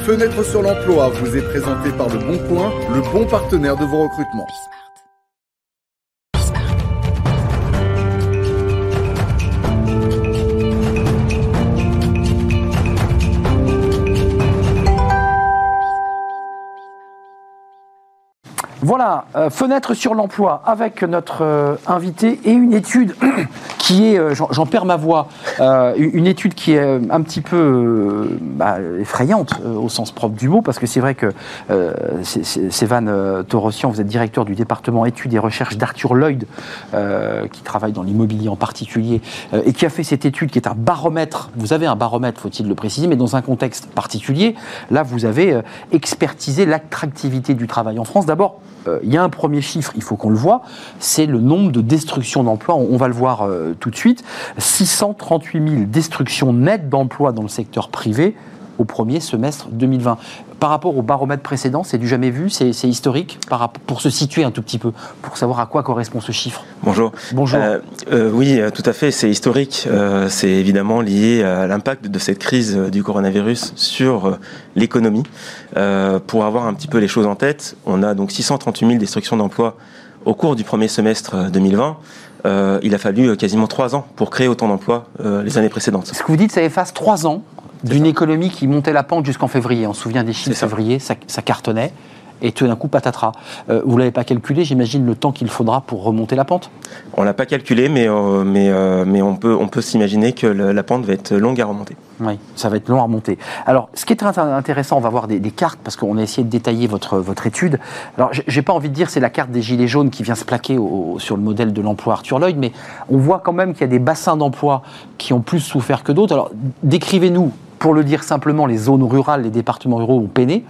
S3: Fenêtre sur l'emploi vous est présenté par Le Bon Coin, le bon partenaire de vos recrutements.
S1: Voilà, euh, fenêtre sur l'emploi avec notre euh, invité et une étude qui est, euh, j'en perds ma voix, une étude qui est un petit peu bah, effrayante au sens propre du mot, parce que c'est vrai que Sévan Torossian, vous êtes directeur du département études et recherches d'Arthur Lloyd, qui travaille dans l'immobilier en particulier, et qui a fait cette étude qui est un baromètre. Vous avez un baromètre, faut-il le préciser, mais dans un contexte particulier. Là, vous avez expertisé l'attractivité du travail en France. D'abord, il y a un premier chiffre, il faut qu'on le voit, c'est le nombre de destructions d'emplois. On, on va le voir euh, tout de suite. 638 000 destructions nettes d'emplois dans le secteur privé au premier semestre 2020. Par rapport au baromètre précédent, c'est du jamais vu, c'est historique, par pour se situer un tout petit peu, pour savoir à quoi correspond ce chiffre.
S8: Bonjour.
S1: Bonjour.
S8: Euh, euh, oui, euh, tout à fait, c'est historique. Euh, c'est évidemment lié à l'impact de cette crise du coronavirus sur l'économie. Pour avoir un petit peu les choses en tête, on a donc 638 000 destructions d'emplois au cours du premier semestre euh, 2020. Euh, il a fallu quasiment trois ans pour créer autant d'emplois euh, les années précédentes.
S1: Ce que vous dites, ça efface trois ans d'une économie qui montait la pente jusqu'en février. On se souvient des chiffres février, ça, ça cartonnait. Et tout d'un coup, patatras. Euh, vous ne l'avez pas calculé, j'imagine, le temps qu'il faudra pour remonter la pente?
S8: On l'a pas calculé, mais, euh, mais, euh, mais on peut, on peut s'imaginer que le- la pente va être longue à remonter.
S1: Oui, ça va être long à remonter. Alors, ce qui est très intéressant, on va voir des, des cartes parce qu'on a essayé de détailler votre, votre étude. Alors, j'ai- j'ai pas envie de dire c'est la carte des gilets jaunes qui vient se plaquer au- sur le modèle de l'emploi Arthur Lloyd, mais on voit quand même qu'il y a des bassins d'emploi qui ont plus souffert que d'autres. Alors, décrivez-nous, pour le dire simplement, les zones rurales, les départements ruraux ont peiné.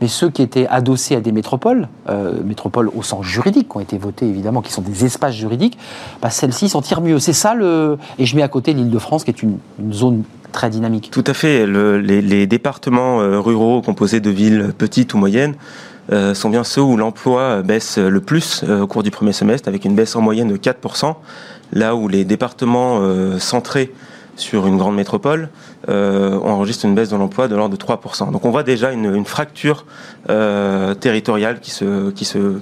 S1: Mais ceux qui étaient adossés à des métropoles, euh, métropoles au sens juridique, qui ont été votées évidemment, qui sont des espaces juridiques, bah, celles-ci s'en tirent mieux. C'est ça le. Et je mets à côté l'Île-de-France, qui est une, zone très dynamique.
S8: Tout à fait. Le- les, départements euh, ruraux composés de villes petites ou moyennes euh, sont bien ceux où l'emploi baisse le plus au cours du premier semestre, avec une baisse en moyenne de 4%, là où les départements centrés sur une grande métropole euh, enregistrent une baisse de l'emploi de l'ordre de 3%. Donc on voit déjà une, une fracture euh, territoriale qui se, qui, se,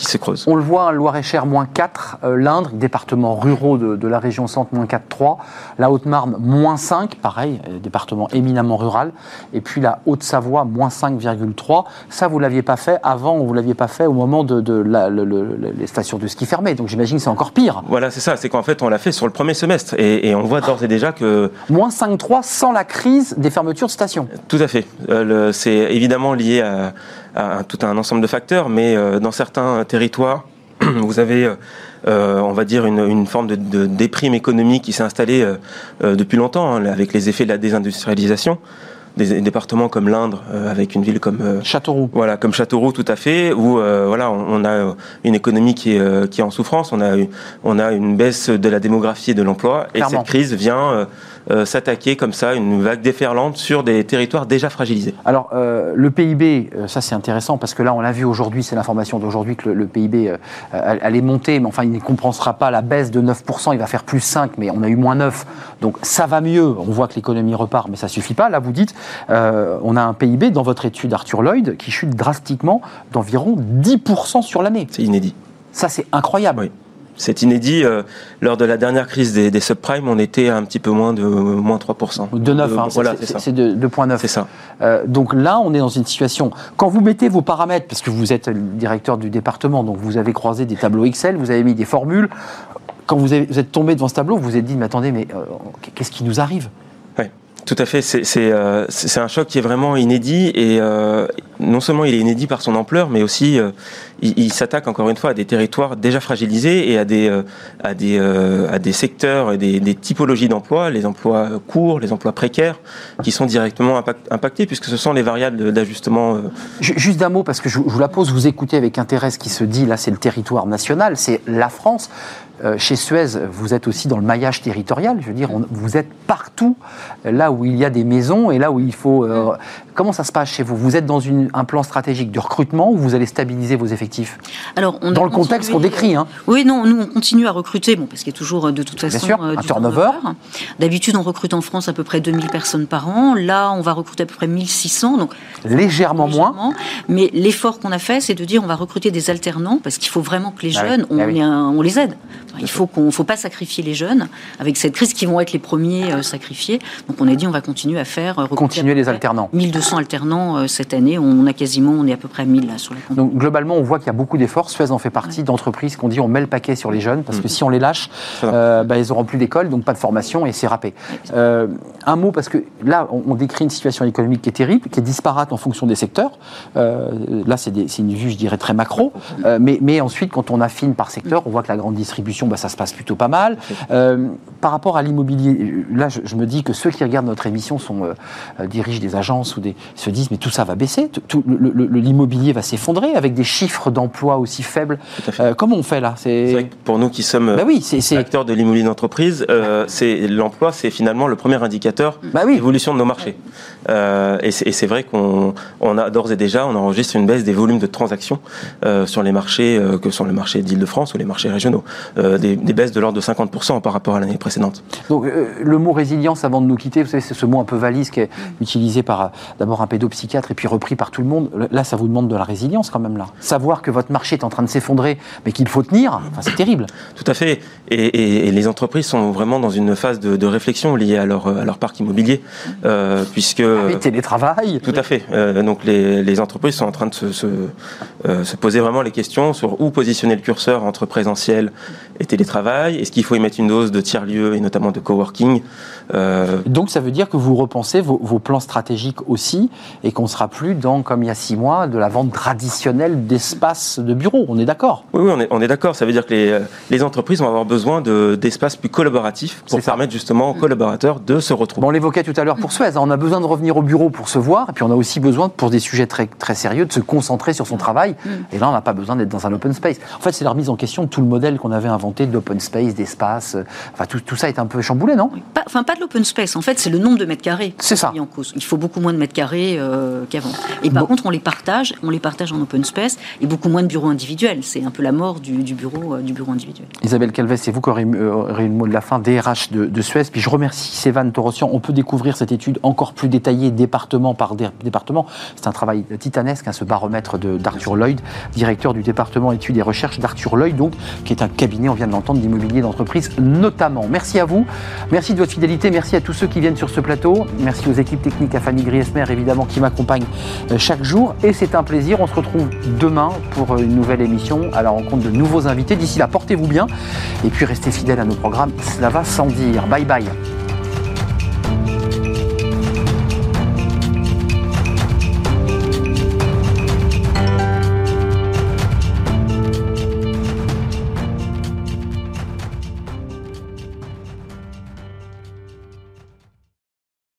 S8: qui se creuse.
S1: On le voit, hein, Loire-et-Cher, moins 4. euh, L'Indre, département ruraux de, de la région centre, moins 4,3. La Haute-Marne, moins 5. Pareil, euh, département éminemment rural. Et puis la Haute-Savoie, moins 5,3. Ça, vous ne l'aviez pas fait avant, ou vous ne l'aviez pas fait au moment de, de la- le- le- le- les stations de ski fermées. Donc j'imagine que c'est encore pire.
S8: Voilà, c'est ça. C'est qu'en fait, on l'a fait sur le premier semestre. Et, et on voit d'ores et déjà que
S1: Moins 5,3 sans la crise des fermetures de stations.
S8: Tout à fait. Euh, c'est évidemment lié à, à tout un ensemble de facteurs, mais euh, dans certains territoires, vous avez, euh, euh, on va dire, une, une forme de, de déprime économique qui s'est installée euh, euh, depuis longtemps, hein, avec les effets de la désindustrialisation. Des, départements comme l'Indre, euh, avec une ville comme euh,
S1: Châteauroux.
S8: voilà, comme Châteauroux, tout à fait, où euh, voilà, on, on a une économie qui est, euh, qui est en souffrance, on a, on a une baisse de la démographie et de l'emploi, et cette crise vient euh, s'attaquer comme ça, une vague déferlante sur des territoires déjà fragilisés.
S1: Alors, euh, le PIB, euh, ça c'est intéressant parce que là, on l'a vu aujourd'hui, c'est l'information d'aujourd'hui que le, le PIB, est montée, mais enfin, il ne compensera pas la baisse de 9%, il va faire plus 5, mais on a eu moins 9. Donc, ça va mieux. On voit que l'économie repart, mais ça suffit pas. Là, vous dites, on a un PIB dans votre étude Arthur Lloyd qui chute drastiquement d'environ 10% sur l'année.
S8: C'est inédit.
S1: Ça, c'est incroyable.
S8: Oui. C'est inédit. Euh, lors de la dernière crise des, des, subprimes, on était à un petit peu moins de moins 3%.
S1: De 9, hein, voilà, c'est de 2,9.
S8: C'est ça.
S1: Euh, donc là, on est dans une situation. Quand vous mettez vos paramètres, parce que vous êtes le directeur du département, donc vous avez croisé des tableaux Excel, vous avez mis des formules. Quand vous, êtes tombé devant ce tableau, vous vous êtes dit, mais attendez, mais euh, qu'est-ce qui nous arrive?
S8: Tout à fait, euh, c'est un choc qui est vraiment inédit et euh, non seulement il est inédit par son ampleur, mais aussi euh, il, s'attaque encore une fois à des territoires déjà fragilisés et à des, secteurs et des, typologies d'emplois, les emplois courts, les emplois précaires, qui sont directement impactés puisque ce sont les variables d'ajustement.
S1: Juste d'un mot, parce que je, je vous la pose, vous écoutez avec intérêt ce qui se dit, là c'est le territoire national, c'est la France. Euh, chez Suez, vous êtes aussi dans le maillage territorial. Je veux dire, vous êtes partout, là où il y a des maisons et là où il faut. Euh, comment ça se passe chez vous? Vous êtes dans un plan stratégique de recrutement ou vous allez stabiliser vos effectifs?
S7: Alors, on
S1: dans le contexte qu'on décrit. Hein.
S7: Oui, non, nous on continue à recruter, bon, parce qu'il y a toujours euh, de toute façon
S1: Bien sûr, un turnover.
S7: D'habitude, on recrute en France à peu près 2000 personnes par an. Là, on va recruter à peu près 1600, donc
S1: légèrement, moins.
S7: Mais l'effort qu'on a fait, c'est de dire on va recruter des alternants parce qu'il faut vraiment que les ah jeunes, on, ah on les aide. Il faut qu'on, faut pas sacrifier les jeunes avec cette crise qui vont être les premiers euh, sacrifiés. Donc on a dit on va continuer à faire
S1: euh, continuer les alternants.
S7: 1200 alternants euh, cette année. On a quasiment, on est à peu près à 1000 là sur la
S1: Donc globalement, on voit qu'il y a beaucoup d'efforts. Suez en fait partie d'entreprises qu'on dit on met le paquet sur les jeunes parce que mm. si on les lâche, bah, ils auront plus d'école, donc pas de formation et c'est râpé. un mot parce que là, on, décrit une situation économique qui est terrible, qui est disparate en fonction des secteurs. là, c'est, une vue, je dirais, très macro. mais, mais ensuite, quand on affine par secteur, on voit que la grande distribution bah, ça se passe plutôt pas mal. Euh, par rapport à l'immobilier, là, je, me dis que ceux qui regardent notre émission sont, euh, euh, dirigent des agences ou des, se disent mais tout ça va baisser, tout, l'immobilier va s'effondrer avec des chiffres d'emploi aussi faibles. comment on fait là?
S8: C'est pour nous qui sommes bah oui, acteurs de l'immobilier d'entreprise, c'est l'emploi, c'est finalement le premier indicateur bah d'évolution de nos marchés. et c'est vrai qu'on a d'ores et déjà, on enregistre une baisse des volumes de transactions sur les marchés que sont le marché d'Île-de-France ou les marchés régionaux des, baisses de l'ordre de 50% par rapport à l'année précédente.
S1: Donc euh, le mot résilience, avant de nous quitter, vous savez, c'est ce mot un peu valise qui est utilisé par euh, d'abord un pédopsychiatre et puis repris par tout le monde. Là, ça vous demande de la résilience quand même là. Savoir que votre marché est en train de s'effondrer, mais qu'il faut tenir, c'est terrible.
S8: Tout à fait. Et, les entreprises sont vraiment dans une phase de, réflexion liée à leur, à leur parc immobilier, euh, puisque...
S1: Ah télétravail.
S8: Tout à fait. donc les, entreprises sont en train de se, se, poser vraiment les questions sur où positionner le curseur entre présentiel et télétravail Est-ce qu'il faut y mettre une dose de tiers-lieux et notamment de coworking
S1: euh, Donc ça veut dire que vous repensez vos, plans stratégiques aussi et qu'on ne sera plus dans, comme il y a six mois, de la vente traditionnelle d'espaces de bureaux. On est d'accord?
S8: Oui, oui, on est, d'accord. Ça veut dire que les, les, entreprises vont avoir besoin d'espaces plus collaboratifs pour permettre justement aux collaborateurs de se retrouver.
S1: on l'évoquait tout à l'heure pour Suez. Hein. On a besoin de revenir au bureau pour se voir et puis on a aussi besoin, pour des sujets très, très sérieux, de se concentrer sur son travail. Mm. Et là, on n'a pas besoin d'être dans un open space. En fait, c'est la remise en question de tout le modèle qu'on avait inventé d'open space, d'espace. Enfin, tout, tout, ça est un peu chamboulé, non?
S7: Enfin, pas l'open space. En fait, c'est le nombre de mètres carrés.
S1: C'est ça.
S7: en cause. Il faut beaucoup moins de mètres carrés euh, qu'avant. Et par contre, on les partage. On les partage en open space et beaucoup moins de bureaux individuels. C'est un peu la mort du, bureau, euh, du bureau individuel.
S1: Isabelle Calves, c'est vous qui aurez, euh, le mot de la fin, DRH de, de Suez. Puis je remercie Sévan Torossian. On peut découvrir cette étude encore plus détaillée, département par département. C'est un travail titanesque, hein, ce baromètre d'Arthur Lloyd, directeur du département études et recherches d'Arthur Lloyd, donc, qui est un cabinet, on vient d'entendre, d'immobilier d'entreprise notamment. Merci à vous, merci de votre fidélité, merci à tous ceux qui viennent sur ce plateau, merci aux équipes techniques, à Fanny Griesmer évidemment qui m'accompagne euh, chaque jour et c'est un plaisir. On se retrouve demain pour euh, une nouvelle émission à la rencontre de nouveaux invités. D'ici là, portez-vous bien et puis restez fidèles à nos programmes, cela va sans dire. Bye bye.